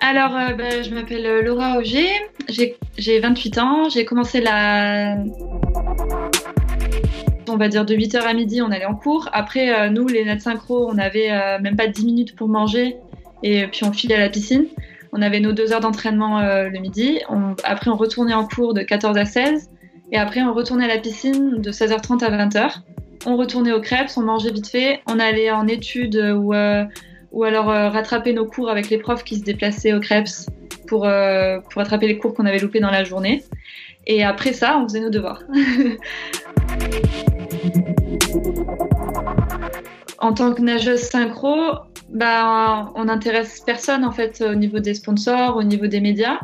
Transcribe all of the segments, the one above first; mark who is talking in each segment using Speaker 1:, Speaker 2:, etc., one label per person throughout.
Speaker 1: Alors, euh, bah, je m'appelle Laura Auger, j'ai 28 ans, j'ai commencé la... On va dire de 8h à midi, on allait en cours. Après, euh, nous, les nat synchro, on avait euh, même pas 10 minutes pour manger et puis on filait à la piscine. On avait nos deux heures d'entraînement le midi. Après, on retournait en cours de 14 à 16. Et après, on retournait à la piscine de 16h30 à 20h. On retournait aux crêpes, on mangeait vite fait. On allait en études ou ou alors euh, rattraper nos cours avec les profs qui se déplaçaient au Krebs pour, euh, pour rattraper les cours qu'on avait loupés dans la journée. Et après ça, on faisait nos devoirs. en tant que nageuse synchro, bah, on n'intéresse personne en fait au niveau des sponsors, au niveau des médias.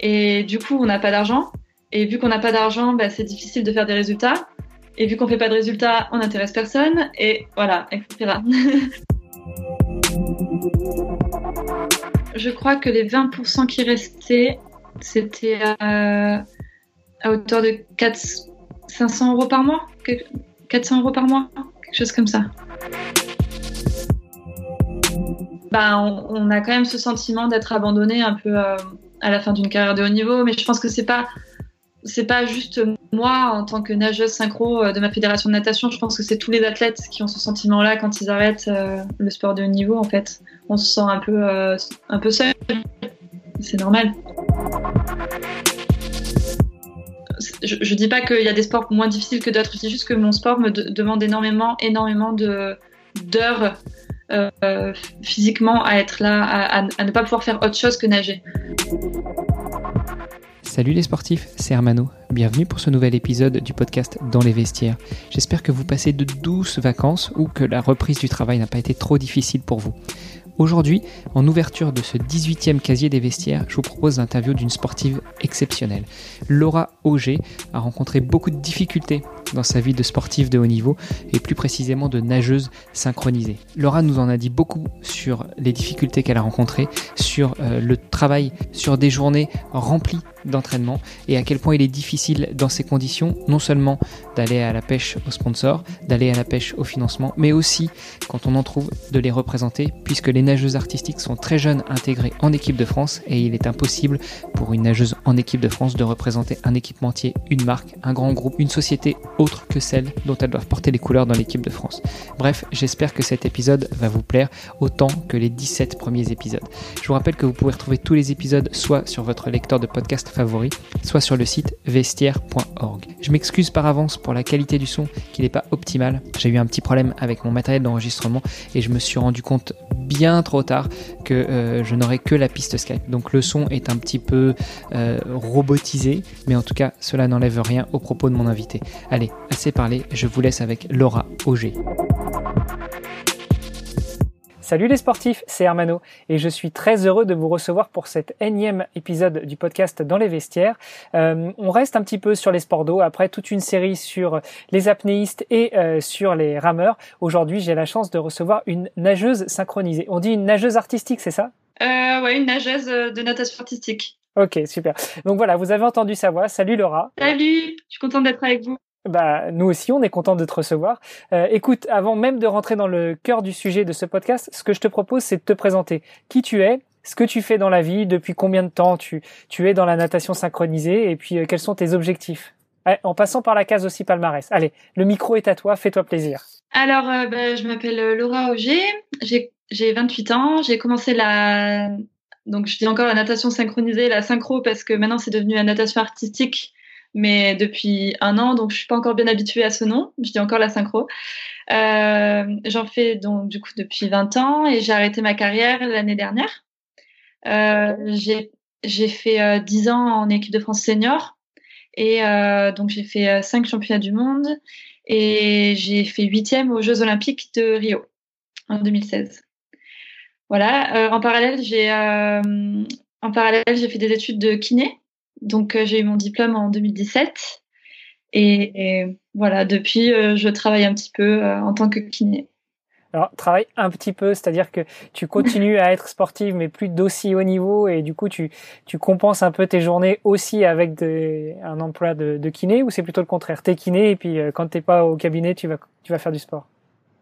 Speaker 1: Et du coup, on n'a pas d'argent. Et vu qu'on n'a pas d'argent, bah, c'est difficile de faire des résultats. Et vu qu'on fait pas de résultats, on n'intéresse personne. Et voilà, etc. Je crois que les 20% qui restaient, c'était à, hauteur de 4, 500 euros par mois 400 euros par mois Quelque chose comme ça. Bah, on, a quand même ce sentiment d'être abandonné un peu euh, à la fin d'une carrière de haut niveau, mais je pense que c'est pas c'est pas juste moi en tant que nageuse synchro euh, de ma fédération de natation, je pense que c'est tous les athlètes qui ont ce sentiment-là quand ils arrêtent euh, le sport de haut niveau. En fait, on se sent un peu, euh, un peu seul. C'est normal. Je, dis pas qu'il y a des sports moins difficiles que d'autres, c'est juste que mon sport me demande énormément, énormément de d'heures physiquement à être là, à ne pas pouvoir faire autre chose que nager.
Speaker 2: Salut les sportifs, c'est Hermano. Bienvenue pour ce nouvel épisode du podcast Dans les vestiaires. J'espère que vous passez de douces vacances ou que la reprise du travail n'a pas été trop difficile pour vous. Aujourd'hui, en ouverture de ce 18e casier des vestiaires, je vous propose l'interview d'une sportive exceptionnelle. Laura Auger a rencontré beaucoup de difficultés dans sa vie de sportive de haut niveau et plus précisément de nageuse synchronisée. Laura nous en a dit beaucoup sur les difficultés qu'elle a rencontrées, sur euh, le travail, sur des journées remplies d'entraînement et à quel point il est difficile dans ces conditions non seulement d'aller à la pêche aux sponsors, d'aller à la pêche au financement, mais aussi quand on en trouve de les représenter puisque les nageuses artistiques sont très jeunes intégrées en équipe de France et il est impossible pour une nageuse en équipe de France de représenter un équipementier, une marque, un grand groupe, une société autre que celle dont elles doivent porter les couleurs dans l'équipe de France. Bref, j'espère que cet épisode va vous plaire autant que les 17 premiers épisodes. Je vous rappelle que vous pouvez retrouver tous les épisodes soit sur votre lecteur de podcast favori, soit sur le site vestiaire.org. Je m'excuse par avance pour la qualité du son qui n'est pas optimale. J'ai eu un petit problème avec mon matériel d'enregistrement et je me suis rendu compte bien trop tard que euh, je n'aurais que la piste Skype. Donc le son est un petit peu euh, robotisé, mais en tout cas cela n'enlève rien au propos de mon invité. Allez, assez parlé, je vous laisse avec Laura Auger. Salut les sportifs, c'est Hermano et je suis très heureux de vous recevoir pour cet énième épisode du podcast Dans les vestiaires. Euh, on reste un petit peu sur les sports d'eau après toute une série sur les apnéistes et euh, sur les rameurs. Aujourd'hui, j'ai la chance de recevoir une nageuse synchronisée. On dit une nageuse artistique, c'est ça?
Speaker 1: Euh, Ouais, une nageuse de natation artistique.
Speaker 2: Ok, super. Donc voilà, vous avez entendu sa voix. Salut Laura.
Speaker 1: Salut, je suis contente d'être avec vous.
Speaker 2: Bah, nous aussi, on est content de te recevoir. Euh, écoute, avant même de rentrer dans le cœur du sujet de ce podcast, ce que je te propose, c'est de te présenter qui tu es, ce que tu fais dans la vie, depuis combien de temps tu, tu es dans la natation synchronisée, et puis euh, quels sont tes objectifs? en passant par la case aussi palmarès. Allez, le micro est à toi, fais-toi plaisir.
Speaker 1: Alors, euh, bah, je m'appelle Laura Auger, j'ai 28 ans, j'ai commencé la... Donc, je dis encore la natation synchronisée, la synchro, parce que maintenant, c'est devenu la natation artistique mais depuis un an, donc je suis pas encore bien habituée à ce nom. Je dis encore la synchro. Euh, J'en fais donc du coup depuis 20 ans et j'ai arrêté ma carrière l'année dernière. Euh, j'ai fait euh, 10 ans en équipe de France senior et euh, donc j'ai fait 5 euh, championnats du monde et j'ai fait huitième aux Jeux olympiques de Rio en 2016. Voilà. Euh, en parallèle, j'ai en parallèle j'ai fait des études de kiné donc euh, j'ai eu mon diplôme en 2017 et, voilà, depuis euh, je travaille un petit peu euh, en tant que kiné.
Speaker 2: Alors, travaille un petit peu, c'est-à-dire que tu continues à être sportive, mais plus d'aussi haut niveau, et du coup, tu, tu compenses un peu tes journées aussi avec un emploi de, de kiné, ou c'est plutôt le contraire? T'es kiné, et puis quand t'es pas au cabinet, tu vas, tu vas faire du sport?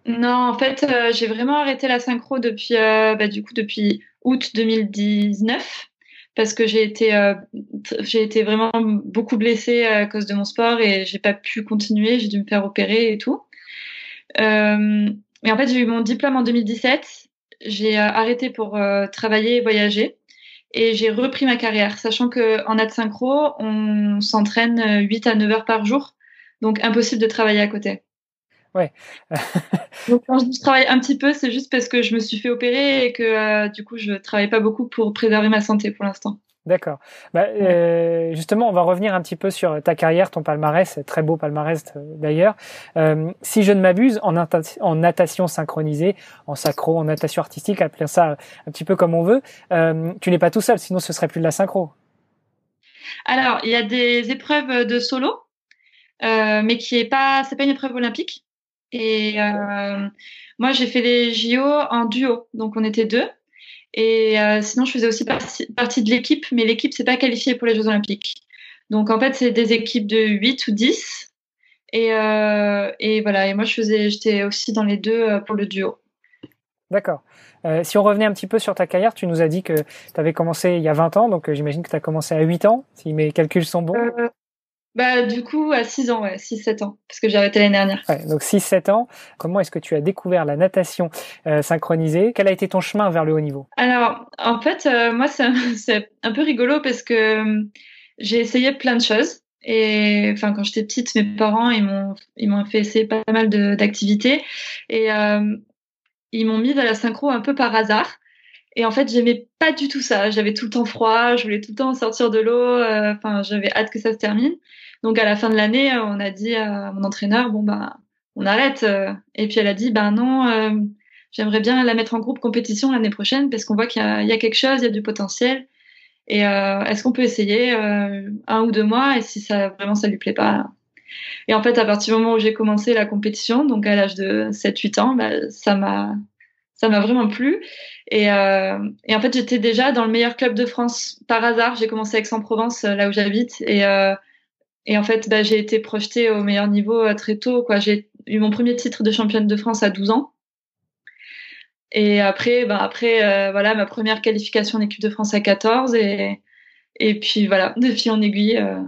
Speaker 1: Non, en fait, j'ai vraiment arrêté la synchro depuis, bah, du coup, depuis août 2019 parce que j'ai été j'ai été vraiment beaucoup blessée à cause de mon sport et j'ai pas pu continuer, j'ai dû me faire opérer et tout. Euh, mais en fait, j'ai eu mon diplôme en 2017. J'ai euh, arrêté pour euh, travailler et voyager. Et j'ai repris ma carrière, sachant que en synchro, on s'entraîne 8 à 9 heures par jour. Donc, impossible de travailler à côté.
Speaker 2: Ouais.
Speaker 1: donc, quand je travaille un petit peu, c'est juste parce que je me suis fait opérer et que du coup, je travaille pas beaucoup pour préserver ma santé pour l'instant.
Speaker 2: D'accord. Bah, euh, justement, on va revenir un petit peu sur ta carrière, ton palmarès, très beau palmarès euh, d'ailleurs. Euh, si je ne m'abuse, en, en, natation synchronisée, en sacro, en natation artistique, appelons ça un petit peu comme on veut, euh, tu n'es pas tout seul, sinon ce serait plus de la synchro.
Speaker 1: Alors, il y a des épreuves de solo, euh, mais qui est pas, c'est pas une épreuve olympique. Et moi, j'ai fait les JO en duo, donc on était deux. Et euh, sinon, je faisais aussi partie, de l'équipe, mais l'équipe s'est pas qualifiée pour les Jeux Olympiques. Donc en fait, c'est des équipes de 8 ou 10. Et, euh, et voilà, et moi, je faisais, j'étais aussi dans les deux euh, pour le duo.
Speaker 2: D'accord. Euh, si on revenait un petit peu sur ta carrière, tu nous as dit que tu avais commencé il y a 20 ans, donc j'imagine que tu as commencé à 8 ans, si mes calculs sont bons.
Speaker 1: Bah, du coup, à 6 ans, ouais, 6-7 ans, parce que j'ai arrêté l'année dernière.
Speaker 2: Ouais, donc 6-7 ans, comment est-ce que tu as découvert la natation euh, synchronisée? Quel a été ton chemin vers le haut niveau?
Speaker 1: Alors, en fait, euh, moi, c'est un peu rigolo parce que euh, j'ai essayé plein de choses. Et enfin, quand j'étais petite, mes parents, ils m'ont, ils m'ont fait essayer pas mal d'activités. Et euh, ils m'ont mis dans la synchro un peu par hasard. Et en fait, j'aimais pas du tout ça. J'avais tout le temps froid, je voulais tout le temps sortir de l'eau. Enfin, j'avais hâte que ça se termine. Donc à la fin de l'année, euh, on a dit à mon entraîneur, bon bah on arrête. Euh. Et puis elle a dit, ben non, euh, j'aimerais bien la mettre en groupe compétition l'année prochaine parce qu'on voit qu'il y, y, a quelque chose, il y a du potentiel. Et euh, est-ce qu'on peut essayer un ou deux mois? Et si ça vraiment ça lui plaît pas Et en fait, à partir du moment où j'ai commencé la compétition, donc à l'âge de 7-8 ans, bah, ça m'a ça m'a vraiment plu. Et, euh, et en fait, j'étais déjà dans le meilleur club de France par hasard. J'ai commencé à Aix-en-Provence, là où j'habite, et euh, et en fait, bah, j'ai été projetée au meilleur niveau euh, très tôt. Quoi. J'ai eu mon premier titre de championne de France à 12 ans. Et après, bah, après euh, voilà, ma première qualification en équipe de France à 14. Et, et puis voilà, de fil en aiguille, euh,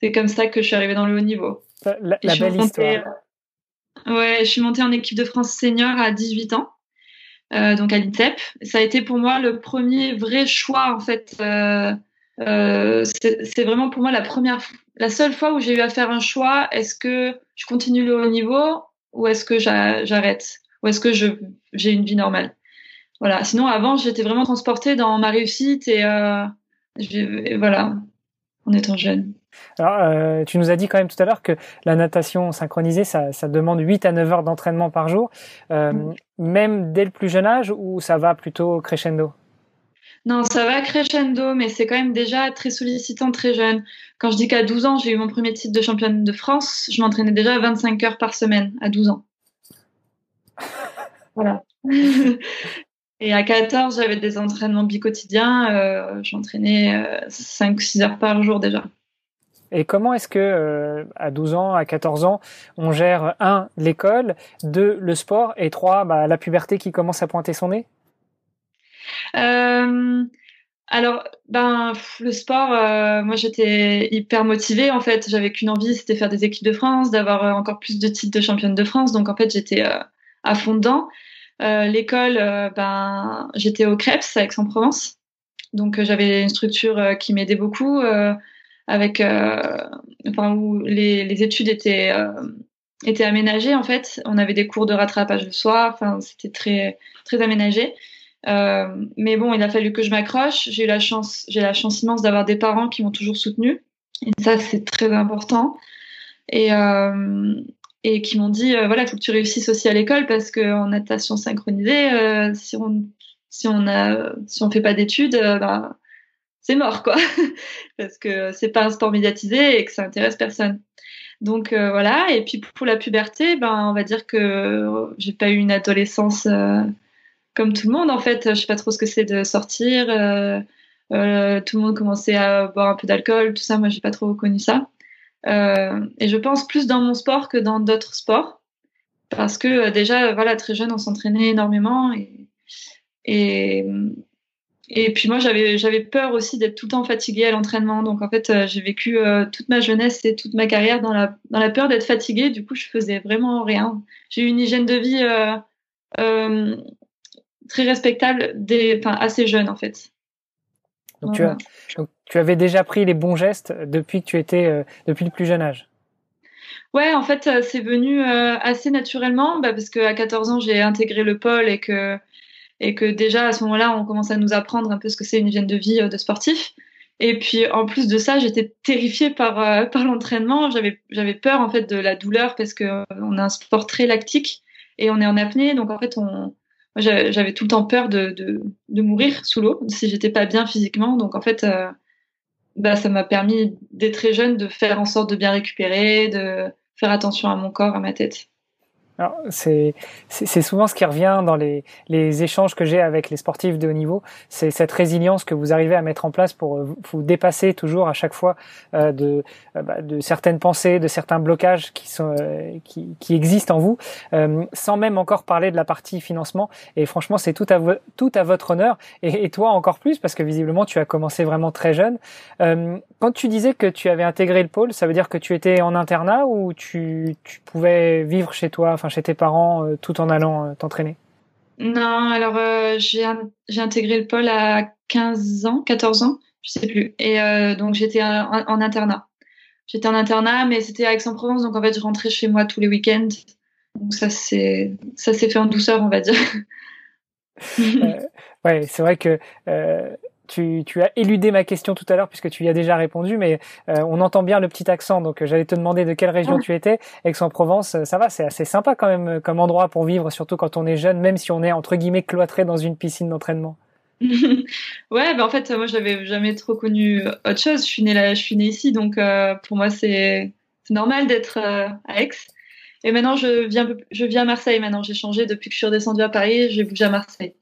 Speaker 1: c'est comme ça que je suis arrivée dans le haut niveau.
Speaker 2: La, belle histoire.
Speaker 1: ouais, je suis montée en équipe de France senior à 18 ans. Euh, donc à l'INSEP. Ça a été pour moi le premier vrai choix en fait. Euh, euh, c'est vraiment pour moi la première, la seule fois où j'ai eu à faire un choix. Est-ce que je continue le haut niveau ou est-ce que j'arrête ou est-ce que j'ai une vie normale Voilà. Sinon, avant, j'étais vraiment transportée dans ma réussite et, euh, voilà, en étant jeune.
Speaker 2: Alors, euh, tu nous as dit quand même tout à l'heure que la natation synchronisée, ça, ça, demande 8 à 9 heures d'entraînement par jour, euh, mm. même dès le plus jeune âge, ou ça va plutôt crescendo?
Speaker 1: Non, ça va crescendo, mais c'est quand même déjà très sollicitant très jeune. Quand je dis qu'à 12 ans, j'ai eu mon premier titre de championne de France, je m'entraînais déjà 25 heures par semaine à 12 ans. voilà. Et à 14, j'avais des entraînements bi-quotidiens. Euh, J'entraînais 5-6 euh, heures par jour déjà.
Speaker 2: Et comment est-ce que, euh, à 12 ans, à 14 ans, on gère, un, l'école, deux, le sport, et trois, bah, la puberté qui commence à pointer son nez?
Speaker 1: Euh, alors, ben, le sport, euh, moi j'étais hyper motivée en fait. J'avais qu'une envie, c'était faire des équipes de France, d'avoir encore plus de titres de championne de France. Donc en fait, j'étais à fond dedans. L'école, ben, j'étais au CREPS à Aix-en-Provence. Donc j'avais une structure qui m'aidait beaucoup, avec, enfin où les, les études étaient étaient aménagées en fait. On avait des cours de rattrapage le soir. Enfin, c'était très très aménagé. Euh, mais bon, il a fallu que je m'accroche. J'ai eu la chance, j'ai la chance immense d'avoir des parents qui m'ont toujours soutenue. Et ça, c'est très important. Et, euh, et qui m'ont dit, euh, voilà, il faut que tu réussisses aussi à l'école parce qu'en natation synchronisée, euh, si on si on a si on fait pas d'études, euh, bah, c'est mort quoi, parce que c'est pas un sport médiatisé et que ça intéresse personne. Donc voilà. Et puis pour la puberté, ben on va dire que j'ai pas eu une adolescence comme tout le monde en fait. Je sais pas trop ce que c'est de sortir. Euh, euh, tout le monde commençait à boire un peu d'alcool, tout ça. Moi, j'ai pas trop connu ça. Euh, et je pense plus dans mon sport que dans d'autres sports. parce que déjà, voilà, très jeune, on s'entraînait énormément et, et puis moi, j'avais, j'avais peur aussi d'être tout le temps fatiguée à l'entraînement. Donc en fait, j'ai vécu toute ma jeunesse et toute ma carrière dans la, dans la peur d'être fatiguée. Du coup, je faisais vraiment rien. J'ai eu une hygiène de vie euh, très respectable, des, enfin, assez jeune en fait.
Speaker 2: Donc, tu as, tu avais déjà pris les bons gestes depuis que tu étais, euh, depuis le plus jeune âge?
Speaker 1: Ouais, en fait, c'est venu euh, assez naturellement bah, parce qu'à 14 ans, j'ai intégré le pôle et que, et que déjà à ce moment-là, on commence à nous apprendre un peu ce que c'est une hygiène de vie de sportif. Et puis en plus de ça, j'étais terrifiée par, par l'entraînement. J'avais, j'avais peur en fait de la douleur parce que on a un sport très lactique et on est en apnée. Donc en fait, j'avais tout le temps peur de, de, de mourir sous l'eau si j'étais pas bien physiquement. Donc en fait, euh, bah, ça m'a permis dès très jeune de faire en sorte de bien récupérer, de faire attention à mon corps, à ma tête.
Speaker 2: C'est souvent ce qui revient dans les, les échanges que j'ai avec les sportifs de haut niveau, c'est cette résilience que vous arrivez à mettre en place pour euh, vous dépasser toujours à chaque fois euh, de, euh, bah, de certaines pensées, de certains blocages qui, sont, qui, qui existent en vous, sans même encore parler de la partie financement. Et franchement, c'est tout à, tout à votre honneur, et, et, toi encore plus, parce que visiblement, tu as commencé vraiment très jeune. quand tu disais que tu avais intégré le pôle, ça veut dire que tu étais en internat ou tu, tu pouvais vivre chez toi chez tes parents, euh, tout en allant euh, t'entraîner?
Speaker 1: Non, alors euh, j'ai intégré le pôle à 15 ans, 14 ans, je sais plus. Et donc j'étais en, internat. J'étais en internat, mais c'était à Aix-en-Provence, donc en fait je rentrais chez moi tous les week-ends. Donc ça c'est ça s'est fait en douceur, on va dire.
Speaker 2: ouais, c'est vrai que tu, as éludé ma question tout à l'heure puisque tu y as déjà répondu, mais euh, on entend bien le petit accent. Donc euh, j'allais te demander de quelle région tu étais. Aix-en-Provence, euh, ça va, c'est assez sympa quand même comme endroit pour vivre, surtout quand on est jeune, même si on est entre guillemets cloîtré dans une piscine d'entraînement.
Speaker 1: ouais, bah en fait, moi, je n'avais jamais trop connu autre chose. Je suis née là, je suis née ici, donc pour moi, c'est normal d'être à Aix. Et maintenant, je viens, je viens à Marseille. Maintenant, j'ai changé depuis que je suis redescendue à Paris. J'ai bougé à Marseille.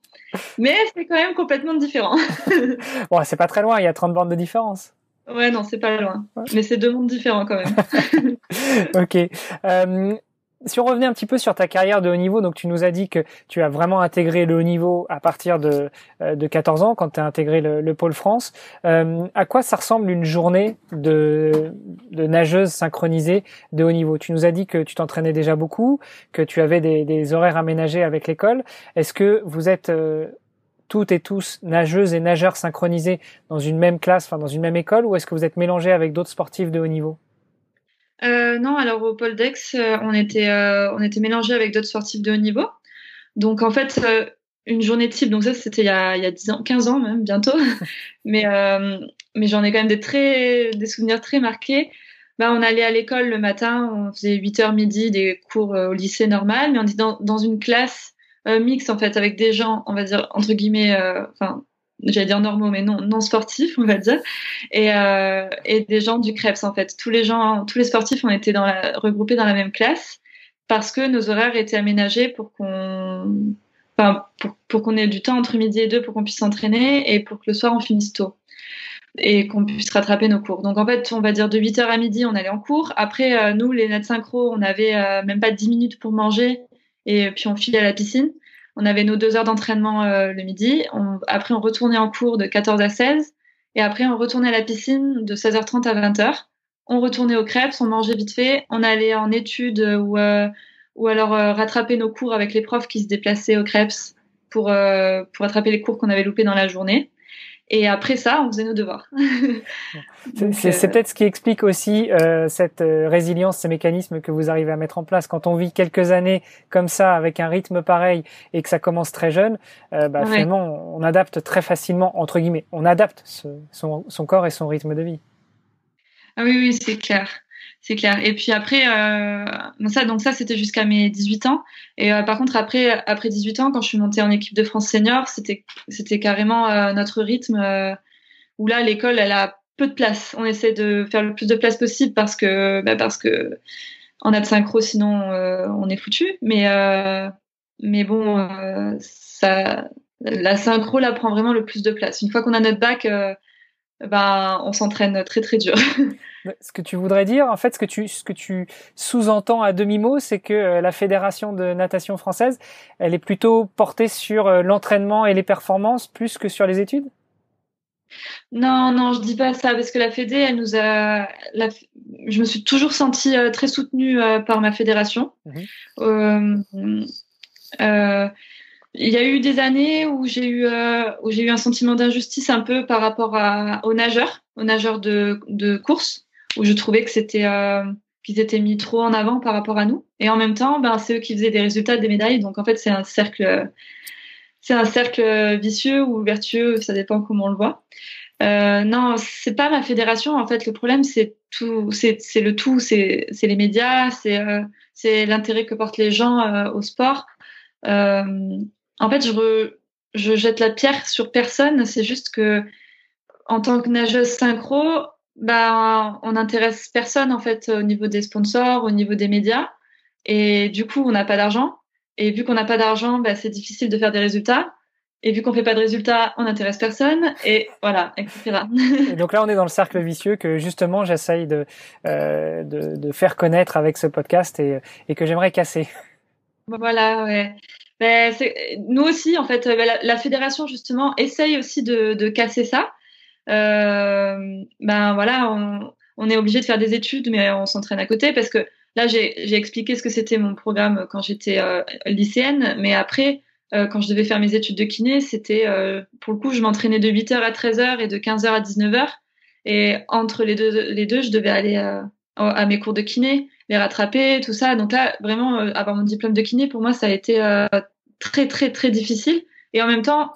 Speaker 1: Mais c'est quand même complètement différent.
Speaker 2: bon, c'est pas très loin, il y a 30 bornes de différence.
Speaker 1: Ouais, non, c'est pas loin. Mais c'est deux mondes différents quand même.
Speaker 2: ok. Euh, si on revenait un petit peu sur ta carrière de haut niveau, donc tu nous as dit que tu as vraiment intégré le haut niveau à partir de, euh, de 14 ans, quand tu as intégré le, pôle France. Euh, à quoi ça ressemble une journée de, de nageuse synchronisée de haut niveau? Tu nous as dit que tu t'entraînais déjà beaucoup, que tu avais des, des horaires aménagés avec l'école. Est-ce que vous êtes euh, toutes et tous nageuses et nageurs synchronisés dans une même classe, enfin dans une même école, ou est-ce que vous êtes mélangés avec d'autres sportifs de haut niveau?
Speaker 1: Euh, non, alors au Pôle d'Aix, euh, on était, euh, on était mélangés avec d'autres sportifs de haut niveau. Donc en fait, une journée type, donc ça c'était il y a, il y a 10 ans, 15 ans même, bientôt. mais mais j'en ai quand même des, très, des souvenirs très marqués. Bah, on allait à l'école le matin, on faisait 8h midi des cours au lycée normal, mais on était dans, dans une classe mixte en fait avec des gens, on va dire entre guillemets, enfin j'allais dire normaux, mais non, non sportifs, on va dire, et, euh, et des gens du Krebs, en fait. Tous les gens, tous les sportifs ont été dans la, regroupés dans la même classe parce que nos horaires étaient aménagés pour qu'on, enfin, pour, qu'on ait du temps entre midi et deux pour qu'on puisse s'entraîner et pour que le soir on finisse tôt et qu'on puisse rattraper nos cours. Donc en fait, on va dire de 8h à midi, on allait en cours. Après, euh, nous, les nats synchro, on avait euh, même pas 10 minutes pour manger et puis on filait à la piscine. On avait nos deux heures d'entraînement euh, le midi. après, on retournait en cours de 14 à 16. Et après, on retournait à la piscine de 16h30 à 20h. On retournait aux crêpes, on mangeait vite fait. On allait en études ou, euh, ou alors euh, rattraper nos cours avec les profs qui se déplaçaient aux crêpes pour, pour rattraper les cours qu'on avait loupés dans la journée. Et après ça, on faisait nos devoirs.
Speaker 2: c'est euh, peut-être ce qui explique aussi euh, cette euh, résilience, ces mécanismes que vous arrivez à mettre en place. Quand on vit quelques années comme ça, avec un rythme pareil, et que ça commence très jeune, bah, finalement, on adapte très facilement, entre guillemets, on adapte son, son corps et son rythme de vie.
Speaker 1: Ah oui, oui, c'est clair c'est clair. Et puis après, euh, ça, donc ça, c'était jusqu'à mes 18 ans. Et euh, par contre, après, après 18 ans, quand je suis montée en équipe de France senior, c'était, c'était carrément euh, notre rythme euh, où là, l'école, elle a peu de place. On essaie de faire le plus de place possible parce que, bah, parce que on a de synchro, sinon on est foutu. Mais, mais bon, ça, la synchro, là, prend vraiment le plus de place. Une fois qu'on a notre bac ben, on s'entraîne très très dur.
Speaker 2: ce que tu voudrais dire, en fait, ce que tu, ce que tu sous-entends à demi-mot, c'est que euh, la fédération de natation française, elle est plutôt portée sur euh, l'entraînement et les performances plus que sur les études?
Speaker 1: Non, non, je dis pas ça parce que la Fédé, elle nous a. je me suis toujours sentie euh, très soutenue par ma fédération. Mhm. Il y a eu des années où j'ai eu où j'ai eu un sentiment d'injustice un peu par rapport à, aux nageurs, aux nageurs de, de course où je trouvais que c'était euh, qu'ils étaient mis trop en avant par rapport à nous. Et en même temps, ben, c'est eux qui faisaient des résultats, des médailles. Donc en fait, c'est un cercle, c'est un cercle vicieux ou vertueux, ça dépend comment on le voit. Euh, non, c'est pas ma fédération. En fait, le problème, c'est tout, c'est, le tout, c'est, les médias, c'est, euh, l'intérêt que portent les gens euh, au sport. Euh, en fait, je, je jette la pierre sur personne. C'est juste que, en tant que nageuse synchro, bah, on n'intéresse personne en fait au niveau des sponsors, au niveau des médias. Et du coup, on n'a pas d'argent. Et vu qu'on n'a pas d'argent, bah, c'est difficile de faire des résultats. Et vu qu'on fait pas de résultats, on n'intéresse personne. Et voilà, etc.
Speaker 2: et donc là, on est dans le cercle vicieux que justement j'essaye de, euh, de, de, faire connaître avec ce podcast et, et que j'aimerais casser.
Speaker 1: Voilà, ouais. Ben, nous aussi, en fait, la, la, fédération justement essaye aussi de, casser ça euh, ben voilà, on, est obligé de faire des études, mais on s'entraîne à côté parce que là, j'ai expliqué ce que c'était mon programme quand j'étais euh, lycéenne, mais après, euh, quand je devais faire mes études de kiné, c'était euh, pour le coup, je m'entraînais de 8h à 13h et de 15h à 19h. Et entre les deux, les deux je devais aller à mes cours de kiné, les rattraper, tout ça. Donc là, vraiment, avoir mon diplôme de kiné, pour moi, ça a été très, très, très difficile. Et en même temps,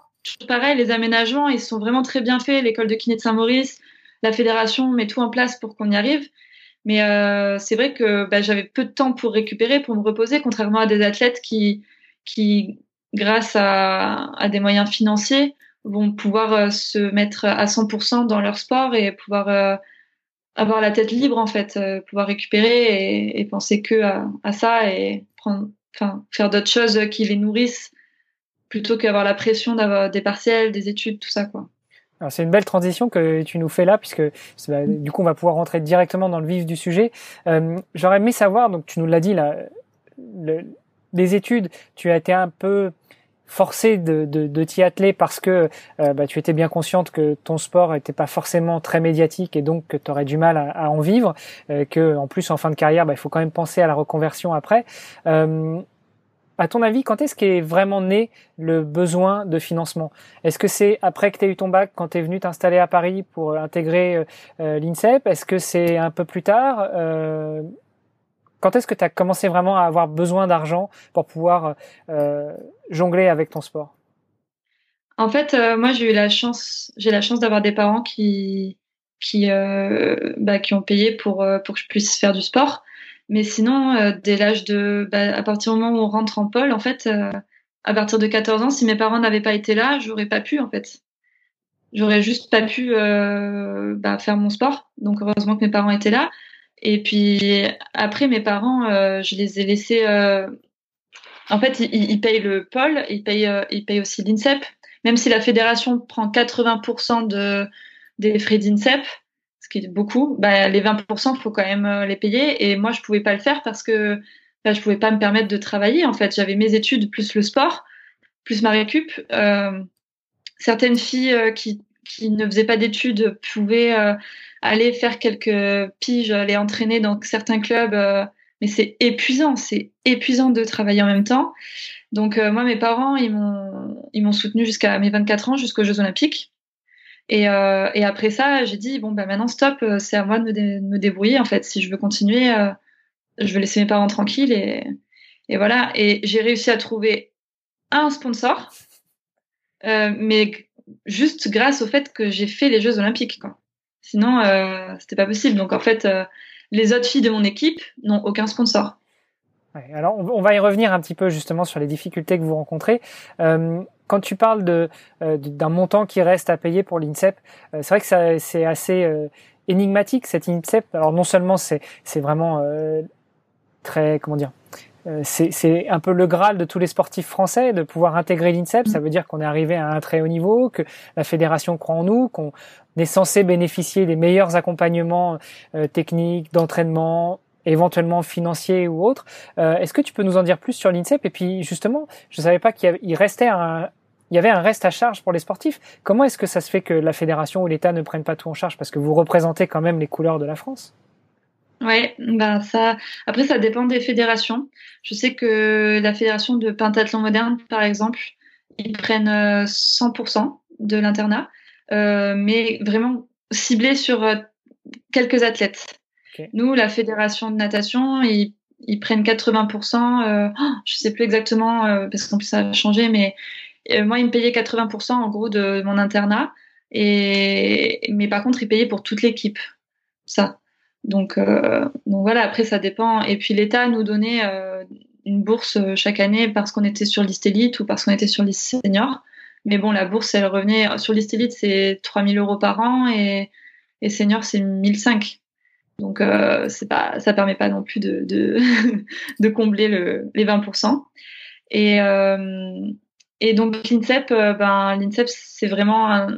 Speaker 1: pareil, les aménagements, ils sont vraiment très bien faits. L'école de kiné de Saint-Maurice, la fédération met tout en place pour qu'on y arrive. Mais euh, c'est vrai que bah, j'avais peu de temps pour récupérer, pour me reposer, contrairement à des athlètes qui, qui grâce à, à des moyens financiers, vont pouvoir euh, se mettre à 100% dans leur sport et pouvoir euh, avoir la tête libre en fait, pouvoir récupérer et, penser que à ça et prendre, faire d'autres choses qui les nourrissent plutôt qu'avoir la pression d'avoir des partiels, des études, tout ça, quoi.
Speaker 2: C'est une belle transition que tu nous fais là, puisque bah, du coup on va pouvoir rentrer directement dans le vif du sujet. Euh, J'aurais aimé savoir, donc tu nous l'as dit là, le, les études, tu as été un peu forcé de, de, de t'y atteler parce que euh, bah, tu étais bien consciente que ton sport n'était pas forcément très médiatique et donc que tu aurais du mal à, en vivre, euh, que en plus en fin de carrière, bah, il faut quand même penser à la reconversion après. Euh, à ton avis, quand est-ce qu'est vraiment né le besoin de financement? Est-ce que c'est après que tu as eu ton bac, quand tu es venu t'installer à Paris pour intégrer euh, euh, l'INSEP? Est-ce que c'est un peu plus tard? Quand est-ce que tu as commencé vraiment à avoir besoin d'argent pour pouvoir jongler avec ton sport?
Speaker 1: En fait, moi j'ai eu la chance, j'ai la chance d'avoir des parents qui qui bah, qui ont payé pour pour que je puisse faire du sport. Mais sinon, euh, dès l'âge de, bah, à partir du moment où on rentre en pôle, en fait, euh, à partir de 14 ans, si mes parents n'avaient pas été là, j'aurais pas pu, en fait. J'aurais juste pas pu euh, bah, faire mon sport. Donc heureusement que mes parents étaient là. Et puis après, mes parents, euh, je les ai laissés. En fait, ils, ils, payent le pôle, ils payent, ils payent aussi l'INSEP. Même si la fédération prend 80% de, des frais d'INSEP, ce qui est beaucoup, bah, les 20%, il faut quand même euh, les payer. Et moi, je pouvais pas le faire parce que bah, je pouvais pas me permettre de travailler. En fait, j'avais mes études plus le sport, plus ma récup. Euh, certaines filles euh, qui, qui ne faisaient pas d'études pouvaient euh, aller faire quelques piges, aller entraîner dans certains clubs. Euh, mais c'est épuisant, c'est épuisant de travailler en même temps. Donc moi, mes parents, ils m'ont ils m'ont soutenu jusqu'à mes 24 ans, jusqu'aux Jeux Olympiques. Et, euh, et après ça, j'ai dit bon bah maintenant stop, euh, c'est à moi de me, débrouiller en fait. Si je veux continuer, euh, je vais laisser mes parents tranquilles et, voilà. Et j'ai réussi à trouver un sponsor, euh, mais juste grâce au fait que j'ai fait les Jeux Olympiques. Quoi. Sinon, euh, c'était pas possible. Donc en fait, euh, les autres filles de mon équipe n'ont aucun sponsor.
Speaker 2: Alors on va y revenir un petit peu justement sur les difficultés que vous rencontrez. Euh, quand tu parles de euh, d'un montant qui reste à payer pour l'INSEP, euh, c'est vrai que c'est assez énigmatique cette INSEP. Alors non seulement c'est c'est vraiment très comment dire c'est un peu le graal de tous les sportifs français de pouvoir intégrer l'INSEP. Ça veut dire qu'on est arrivé à un très haut niveau, que la fédération croit en nous, qu'on est censé bénéficier des meilleurs accompagnements techniques, d'entraînement, éventuellement financiers ou autres. Est-ce que tu peux nous en dire plus sur l'INSEP? Et puis justement, je savais pas qu'il restait un, il y avait un reste à charge pour les sportifs. Comment est-ce que ça se fait que la fédération ou l'État ne prennent pas tout en charge? Parce que vous représentez quand même les couleurs de la France.
Speaker 1: Ouais, ben ça. Après, ça dépend des fédérations. Je sais que la fédération de pentathlon moderne, par exemple, ils prennent 100% euh, de l'internat, euh, mais vraiment ciblé sur euh, quelques athlètes. Nous, la fédération de natation, ils, ils prennent 80%. Euh, oh, je sais plus exactement euh, parce qu'en plus ça a changé, mais euh, moi, il me payait 80% en gros de mon internat. Et, mais par contre, il payait pour toute l'équipe. Ça. Donc, euh, donc voilà, après, ça dépend. Et puis l'État nous donnait euh, une bourse chaque année parce qu'on était sur liste élite ou parce qu'on était sur liste senior. Mais bon, la bourse, elle revenait sur liste élite, c'est 3000 euros par an et, et senior, c'est 1005. Donc, euh, c'est pas, ça permet pas non plus de, combler le, les 20%. Et, euh, et donc l'INSEP, euh, ben l'INSEP c'est vraiment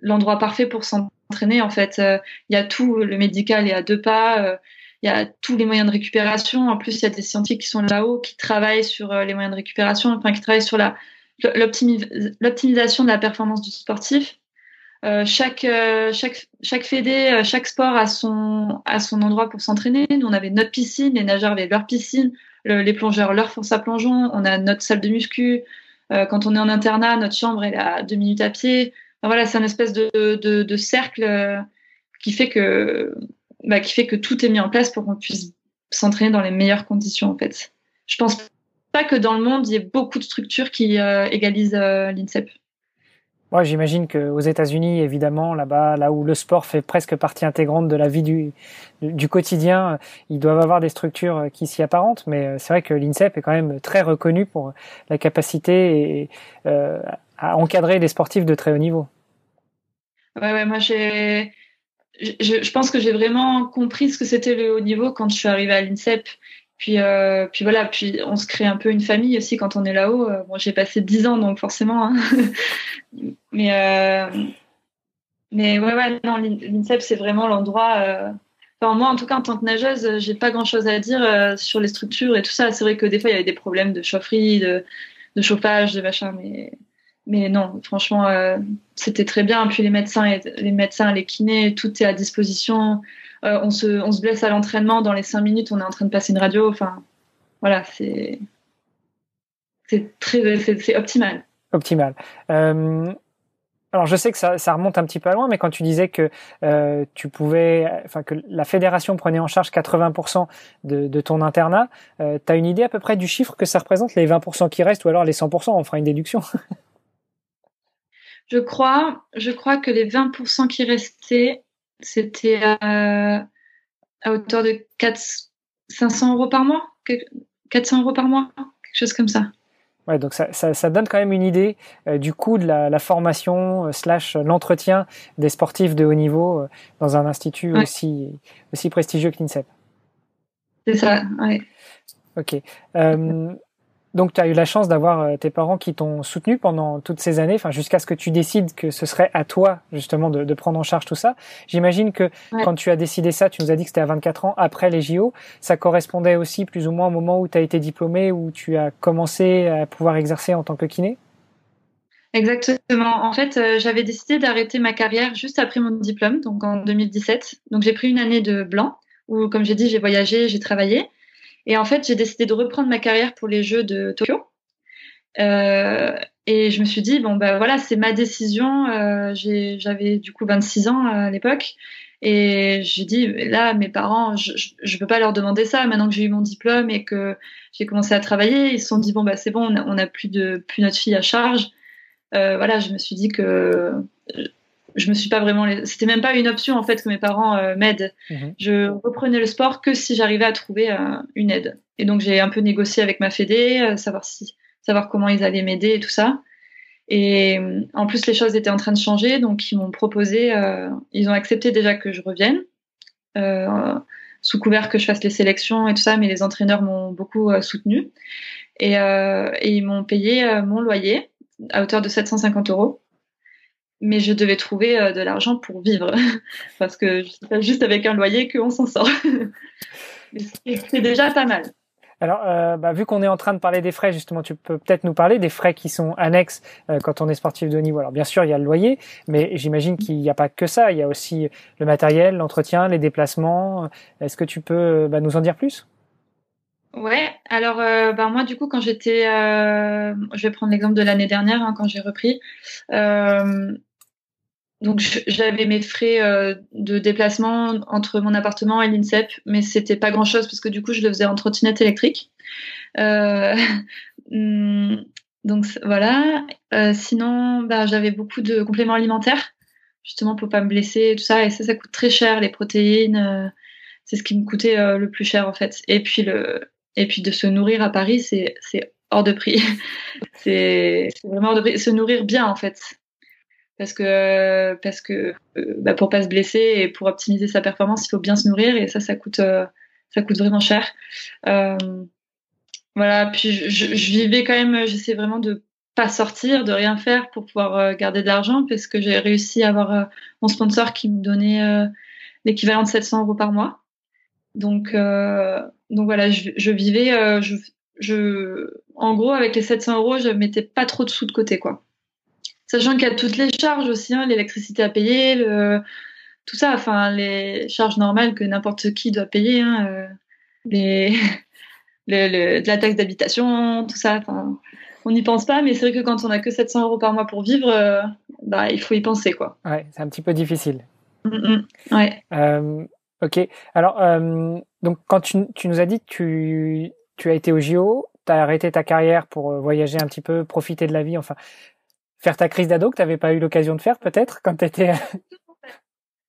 Speaker 1: l'endroit parfait pour s'entraîner en fait. Euh, il y a tout, le médical est à deux pas, euh, il y a tous les moyens de récupération. En plus, il y a des scientifiques qui sont là-haut qui travaillent sur les moyens de récupération, enfin qui travaillent sur l'optimisation de la performance du sportif. Euh, chaque chaque chaque fédé, chaque sport a son a son endroit pour s'entraîner. Nous, on avait notre piscine, les nageurs avaient leur piscine, les plongeurs leur fosse à plongeon. On a notre salle de muscu, euh, quand on est en internat, notre chambre est à deux minutes à pied. Voilà, c'est un espèce de, de, de cercle euh, qui fait que bah, qui fait que tout est mis en place pour qu'on puisse s'entraîner dans les meilleures conditions en fait. Je pense pas que dans le monde il y ait beaucoup de structures qui euh, égalisent l'INSEP.
Speaker 2: Moi, j'imagine qu'aux États-Unis, évidemment, là-bas, là où le sport fait presque partie intégrante de la vie du, du quotidien, ils doivent avoir des structures qui s'y apparentent. Mais euh, c'est vrai que l'INSEP est quand même très reconnu pour la capacité et, euh, à encadrer les sportifs de très haut niveau.
Speaker 1: Ouais, ouais moi, j'ai, je, pense que j'ai vraiment compris ce que c'était le haut niveau quand je suis arrivée à l'INSEP. Puis, euh, puis voilà, puis on se crée un peu une famille aussi quand on est là-haut. Euh, bon, j'ai passé dix ans, donc forcément. Hein. mais, euh, mais ouais, ouais, non, l'INSEP, c'est vraiment l'endroit. Euh... Enfin, moi, en tout cas, en tant que nageuse, j'ai pas grand-chose à dire euh, sur les structures et tout ça. C'est vrai que des fois, il y avait des problèmes de chaufferie, de, de chauffage, de machin, mais mais non, franchement, euh, c'était très bien. Puis les médecins, les médecins, les kinés, tout est à disposition. Euh, on, se, on se blesse à l'entraînement, dans les cinq minutes, on est en train de passer une radio. Enfin, voilà, c'est c'est très c'est optimal.
Speaker 2: Optimal. Euh, alors je sais que ça, remonte un petit peu à loin, mais quand tu disais que tu pouvais, enfin que la fédération prenait en charge 80% de, de, ton internat, euh, tu as une idée à peu près du chiffre que ça représente, les 20% qui restent, ou alors les 100%, on fera une déduction.
Speaker 1: je crois, je crois que les 20% qui restaient, c'était à, hauteur de 4, 500 euros par mois, 400 euros par mois, quelque chose comme ça.
Speaker 2: Ouais, donc ça, ça, ça donne quand même une idée euh, du coût de la, la formation euh, slash l'entretien des sportifs de haut niveau euh, dans un institut aussi, aussi prestigieux que l'INSEP.
Speaker 1: C'est ça, oui.
Speaker 2: Ok. Donc, tu as eu la chance d'avoir euh, tes parents qui t'ont soutenu pendant toutes ces années, enfin jusqu'à ce que tu décides que ce serait à toi justement de, de prendre en charge tout ça. J'imagine que quand tu as décidé ça, tu nous as dit que c'était à 24 ans après les JO, ça correspondait aussi plus ou moins au moment où tu as été diplômé, où tu as commencé à pouvoir exercer en tant que kiné?
Speaker 1: Exactement. En fait, euh, j'avais décidé d'arrêter ma carrière juste après mon diplôme, donc en 2017. Donc j'ai pris une année de blanc, où comme j'ai dit, j'ai voyagé, j'ai travaillé. Et en fait, j'ai décidé de reprendre ma carrière pour les Jeux de Tokyo. Euh, et je me suis dit, bon, ben voilà, c'est ma décision. Euh, J'avais du coup 26 ans à l'époque. Et j'ai dit, là, mes parents, je ne peux pas leur demander ça. Maintenant que j'ai eu mon diplôme et que j'ai commencé à travailler, ils se sont dit, bon, bah, c'est bon, on n'a plus, de, plus notre fille à charge. Euh, voilà, je me suis dit que je me suis pas vraiment c'était même pas une option en fait que mes parents euh, m'aident. Mhm. je reprenais le sport que si j'arrivais à trouver euh, une aide. Et donc j'ai un peu négocié avec ma fédé euh, savoir si savoir comment ils allaient m'aider et tout ça. Et en plus les choses étaient en train de changer donc ils m'ont proposé ils ont accepté déjà que je revienne sous couvert que je fasse les sélections et tout ça, mais les entraîneurs m'ont beaucoup soutenu et, et, ils m'ont payé mon loyer à hauteur de 750 euros mais je devais trouver euh, de l'argent pour vivre parce que c'est pas juste avec un loyer qu'on s'en sort. c'est déjà pas mal.
Speaker 2: Alors, euh, bah, vu qu'on est en train de parler des frais, justement, tu peux peut-être nous parler des frais qui sont annexes euh, quand on est sportif de niveau. Alors, bien sûr, il y a le loyer, mais j'imagine qu'il n'y a pas que ça. Il y a aussi le matériel, l'entretien, les déplacements. Est-ce que tu peux bah, nous en dire plus?
Speaker 1: Ouais, alors euh, bah, moi du coup quand j'étais, je vais prendre l'exemple de l'année dernière hein, quand j'ai repris, donc j'avais mes frais euh, de déplacement entre mon appartement et l'INSEP, mais c'était pas grand chose parce que du coup je le faisais en trottinette électrique. Euh, hmm, donc voilà. Euh, sinon, bah, j'avais beaucoup de compléments alimentaires, justement pour pas me blesser et tout ça. Et ça, ça coûte très cher les protéines. c'est ce qui me coûtait le plus cher en fait. Et puis le, et puis de se nourrir à Paris, c'est hors de prix. c'est vraiment hors de prix. Se nourrir bien en fait parce que parce que euh, bah, pour pas se blesser et pour optimiser sa performance, il faut bien se nourrir et ça, ça coûte euh, ça coûte vraiment cher. Euh, voilà, puis je, vivais quand même, j'essaie vraiment de pas sortir, de rien faire pour pouvoir garder de l'argent parce que j'ai réussi à avoir mon sponsor qui me donnait l'équivalent de 700 euros par mois. Donc donc voilà, je, vivais, je en gros avec les 700 euros, je mettais pas trop de sous de côté quoi. Sachant qu'il y a toutes les charges aussi, hein, l'électricité à payer, le, tout ça, enfin les charges normales que n'importe qui doit payer, hein, euh, les, de la taxe d'habitation, tout ça. Enfin, on n'y pense pas, mais c'est vrai que quand on a que 700 euros par mois pour vivre, euh, bah il faut y penser quoi.
Speaker 2: Ouais, c'est un petit peu difficile.
Speaker 1: Mm, mm, ouais.
Speaker 2: Euh, ok. Alors donc quand tu, tu, nous as dit que tu, tu as été au JO, tu as arrêté ta carrière pour voyager un petit peu, profiter de la vie, enfin faire ta crise d'ado que tu n'avais pas eu l'occasion de faire peut-être quand tu étais...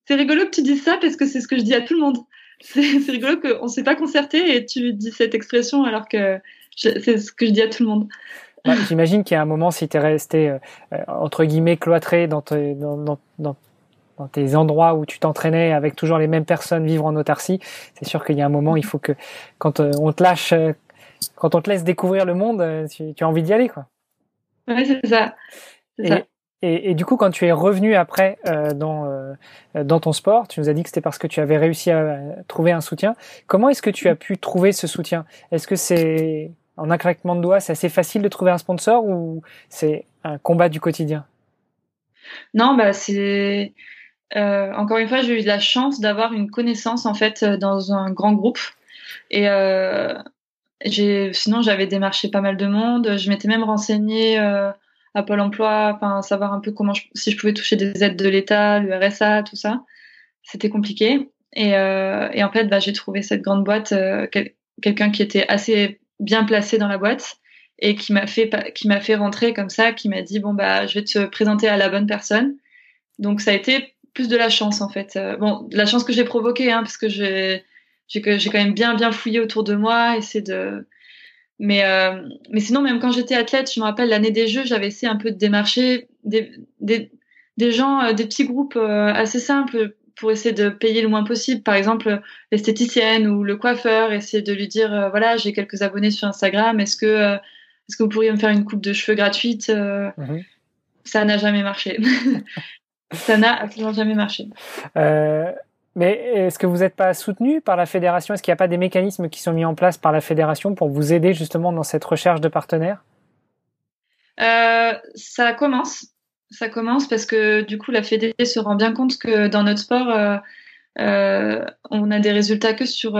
Speaker 1: c'est rigolo que tu dises ça parce que c'est ce que je dis à tout le monde. C'est rigolo qu'on ne s'est pas concerté et tu dis cette expression alors que c'est ce que je dis à tout le monde.
Speaker 2: J'imagine qu'il y a un moment, si tu es resté, euh, euh, entre guillemets, cloîtré dans, dans, dans, dans tes endroits où tu t'entraînais avec toujours les mêmes personnes vivre en autarcie, c'est sûr qu'il y a un moment, il faut que quand euh, on te lâche, quand on te laisse découvrir le monde, tu, tu as envie d'y aller, quoi.
Speaker 1: Ouais, c'est ça.
Speaker 2: Et, et, du coup, quand tu es revenu après euh, dans, euh, dans ton sport, tu nous as dit que c'était parce que tu avais réussi à trouver un soutien. Comment est-ce que tu as pu trouver ce soutien? Est-ce que c'est en un claquement de doigts, c'est assez facile de trouver un sponsor ou c'est un combat du quotidien?
Speaker 1: Non, bah c'est euh, encore une fois, j'ai eu la chance d'avoir une connaissance en fait dans un grand groupe et euh, sinon j'avais démarché pas mal de monde. Je m'étais même renseignée euh, à Pôle emploi, enfin savoir un peu comment si je pouvais toucher des aides de l'État, le RSA, tout ça. C'était compliqué. Et, euh, et, en fait, bah, j'ai trouvé cette grande boîte, euh, quelqu'un qui était assez bien placé dans la boîte et qui m'a fait qui m'a fait rentrer comme ça, qui m'a dit bon bah je vais te présenter à la bonne personne. Donc ça a été plus de la chance en fait. Euh, bon, la chance que j'ai provoquée, hein, parce que j'ai j'ai quand même bien bien fouillé autour de moi, essayé de mais, euh, mais sinon, même quand j'étais athlète, je me rappelle l'année des Jeux, j'avais essayé un peu de démarcher des, des, des gens, euh, des petits groupes euh, assez simples pour essayer de payer le moins possible. Par exemple, l'esthéticienne ou le coiffeur, essayer de lui dire voilà, j'ai quelques abonnés sur Instagram, est-ce que, est-ce que vous pourriez me faire une coupe de cheveux gratuite mhm. Ça n'a jamais marché. ça n'a absolument jamais marché.
Speaker 2: Euh, mais est-ce que vous n'êtes pas soutenu par la fédération? Est-ce qu'il n'y a pas des mécanismes qui sont mis en place par la fédération pour vous aider justement dans cette recherche de partenaires?
Speaker 1: Euh, Ça commence. Ça commence parce que du coup, la fédé se rend bien compte que dans notre sport, euh, euh, on a des résultats que sur,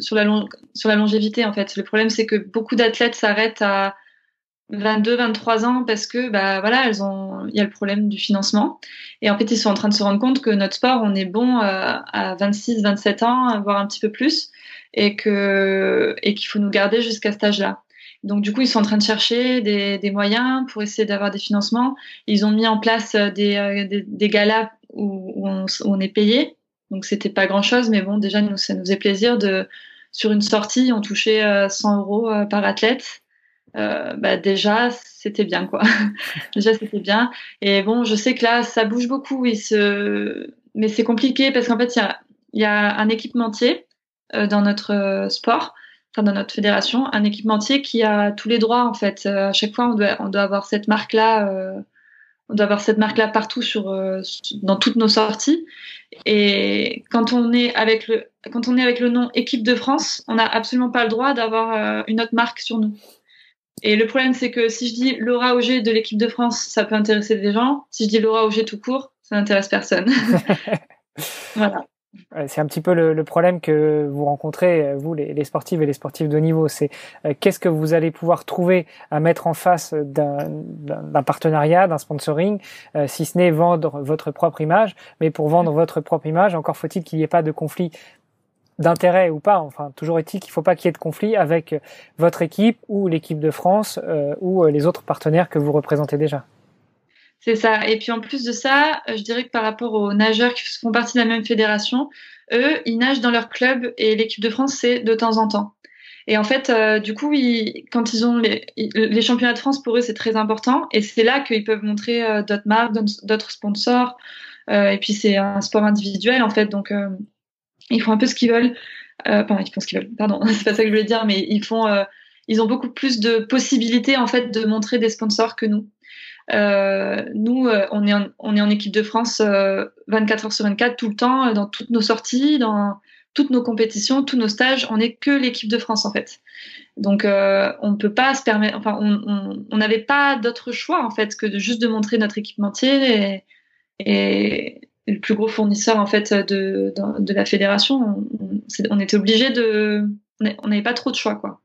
Speaker 1: sur, la, sur la longévité en fait. Le problème, c'est que beaucoup d'athlètes s'arrêtent à 22, 23 ans parce que bah voilà, elles ont il y a le problème du financement et en fait ils sont en train de se rendre compte que notre sport on est bon euh, à 26, 27 ans, voire un petit peu plus et que et qu'il faut nous garder jusqu'à cet âge-là. Donc du coup ils sont en train de chercher des, des moyens pour essayer d'avoir des financements. Ils ont mis en place des euh, des, des galas où, on, on, est payé. Donc c'était pas grand chose mais bon déjà nous ça nous faisait plaisir de sur une sortie on touchait 100 euh, euros par athlète euh, bah déjà c'était bien quoi. déjà c'était bien. Et bon, je sais que là ça bouge beaucoup, mais c'est compliqué parce qu'en fait il y a, un équipementier dans notre sport, enfin dans notre fédération, un équipementier qui a tous les droits en fait. à chaque fois, on doit, avoir cette marque-là on doit avoir cette marque-là partout sur, euh, dans toutes nos sorties. Et quand on est avec le, quand on est avec le nom équipe de France, on n'a absolument pas le droit d'avoir euh, une autre marque sur nous. Et le problème, c'est que si je dis Laura Auger de l'équipe de France, ça peut intéresser des gens. Si je dis Laura Auger tout court, ça n'intéresse personne.
Speaker 2: voilà. C'est un petit peu le, problème que vous rencontrez, euh, vous, les, les sportifs et les sportifs de niveau. C'est euh, qu'est-ce que vous allez pouvoir trouver à mettre en face d'un partenariat, d'un sponsoring, euh, si ce n'est vendre votre propre image. Mais pour vendre votre propre image, encore faut-il qu'il n'y ait pas de conflit d'intérêt ou pas. Enfin, toujours est-il qu'il ne faut pas qu'il y ait de conflit avec votre équipe ou l'équipe de France ou les autres partenaires que vous représentez déjà.
Speaker 1: C'est ça. Et puis en plus de ça, euh, je dirais que par rapport aux nageurs qui font partie de la même fédération, eux, ils nagent dans leur club et l'équipe de France, c'est de temps en temps. Et en fait, euh, du coup, quand ils ont les, championnats de France, pour eux, c'est très important. Et c'est là qu'ils peuvent montrer euh, d'autres marques, d'autres sponsors. et puis, c'est un sport individuel, en fait. Donc, ils font un peu ce qu'ils veulent. enfin, ils font ce qu'ils veulent. Pardon, c'est pas ça que je voulais dire, mais ils font. ils ont beaucoup plus de possibilités, en fait, de montrer des sponsors que nous. Euh, nous, euh, on, est en, on est en équipe de France 24 euh, heures sur 24, tout le temps, dans toutes nos sorties, dans toutes nos compétitions, tous nos stages, on n'est que l'équipe de France en fait. Donc on ne peut pas se permettre, enfin on n'avait pas d'autre choix en fait que de juste de montrer notre équipementier et, et le plus gros fournisseur en fait de, de, la fédération. On, on était obligé de, on n'avait pas trop de choix quoi.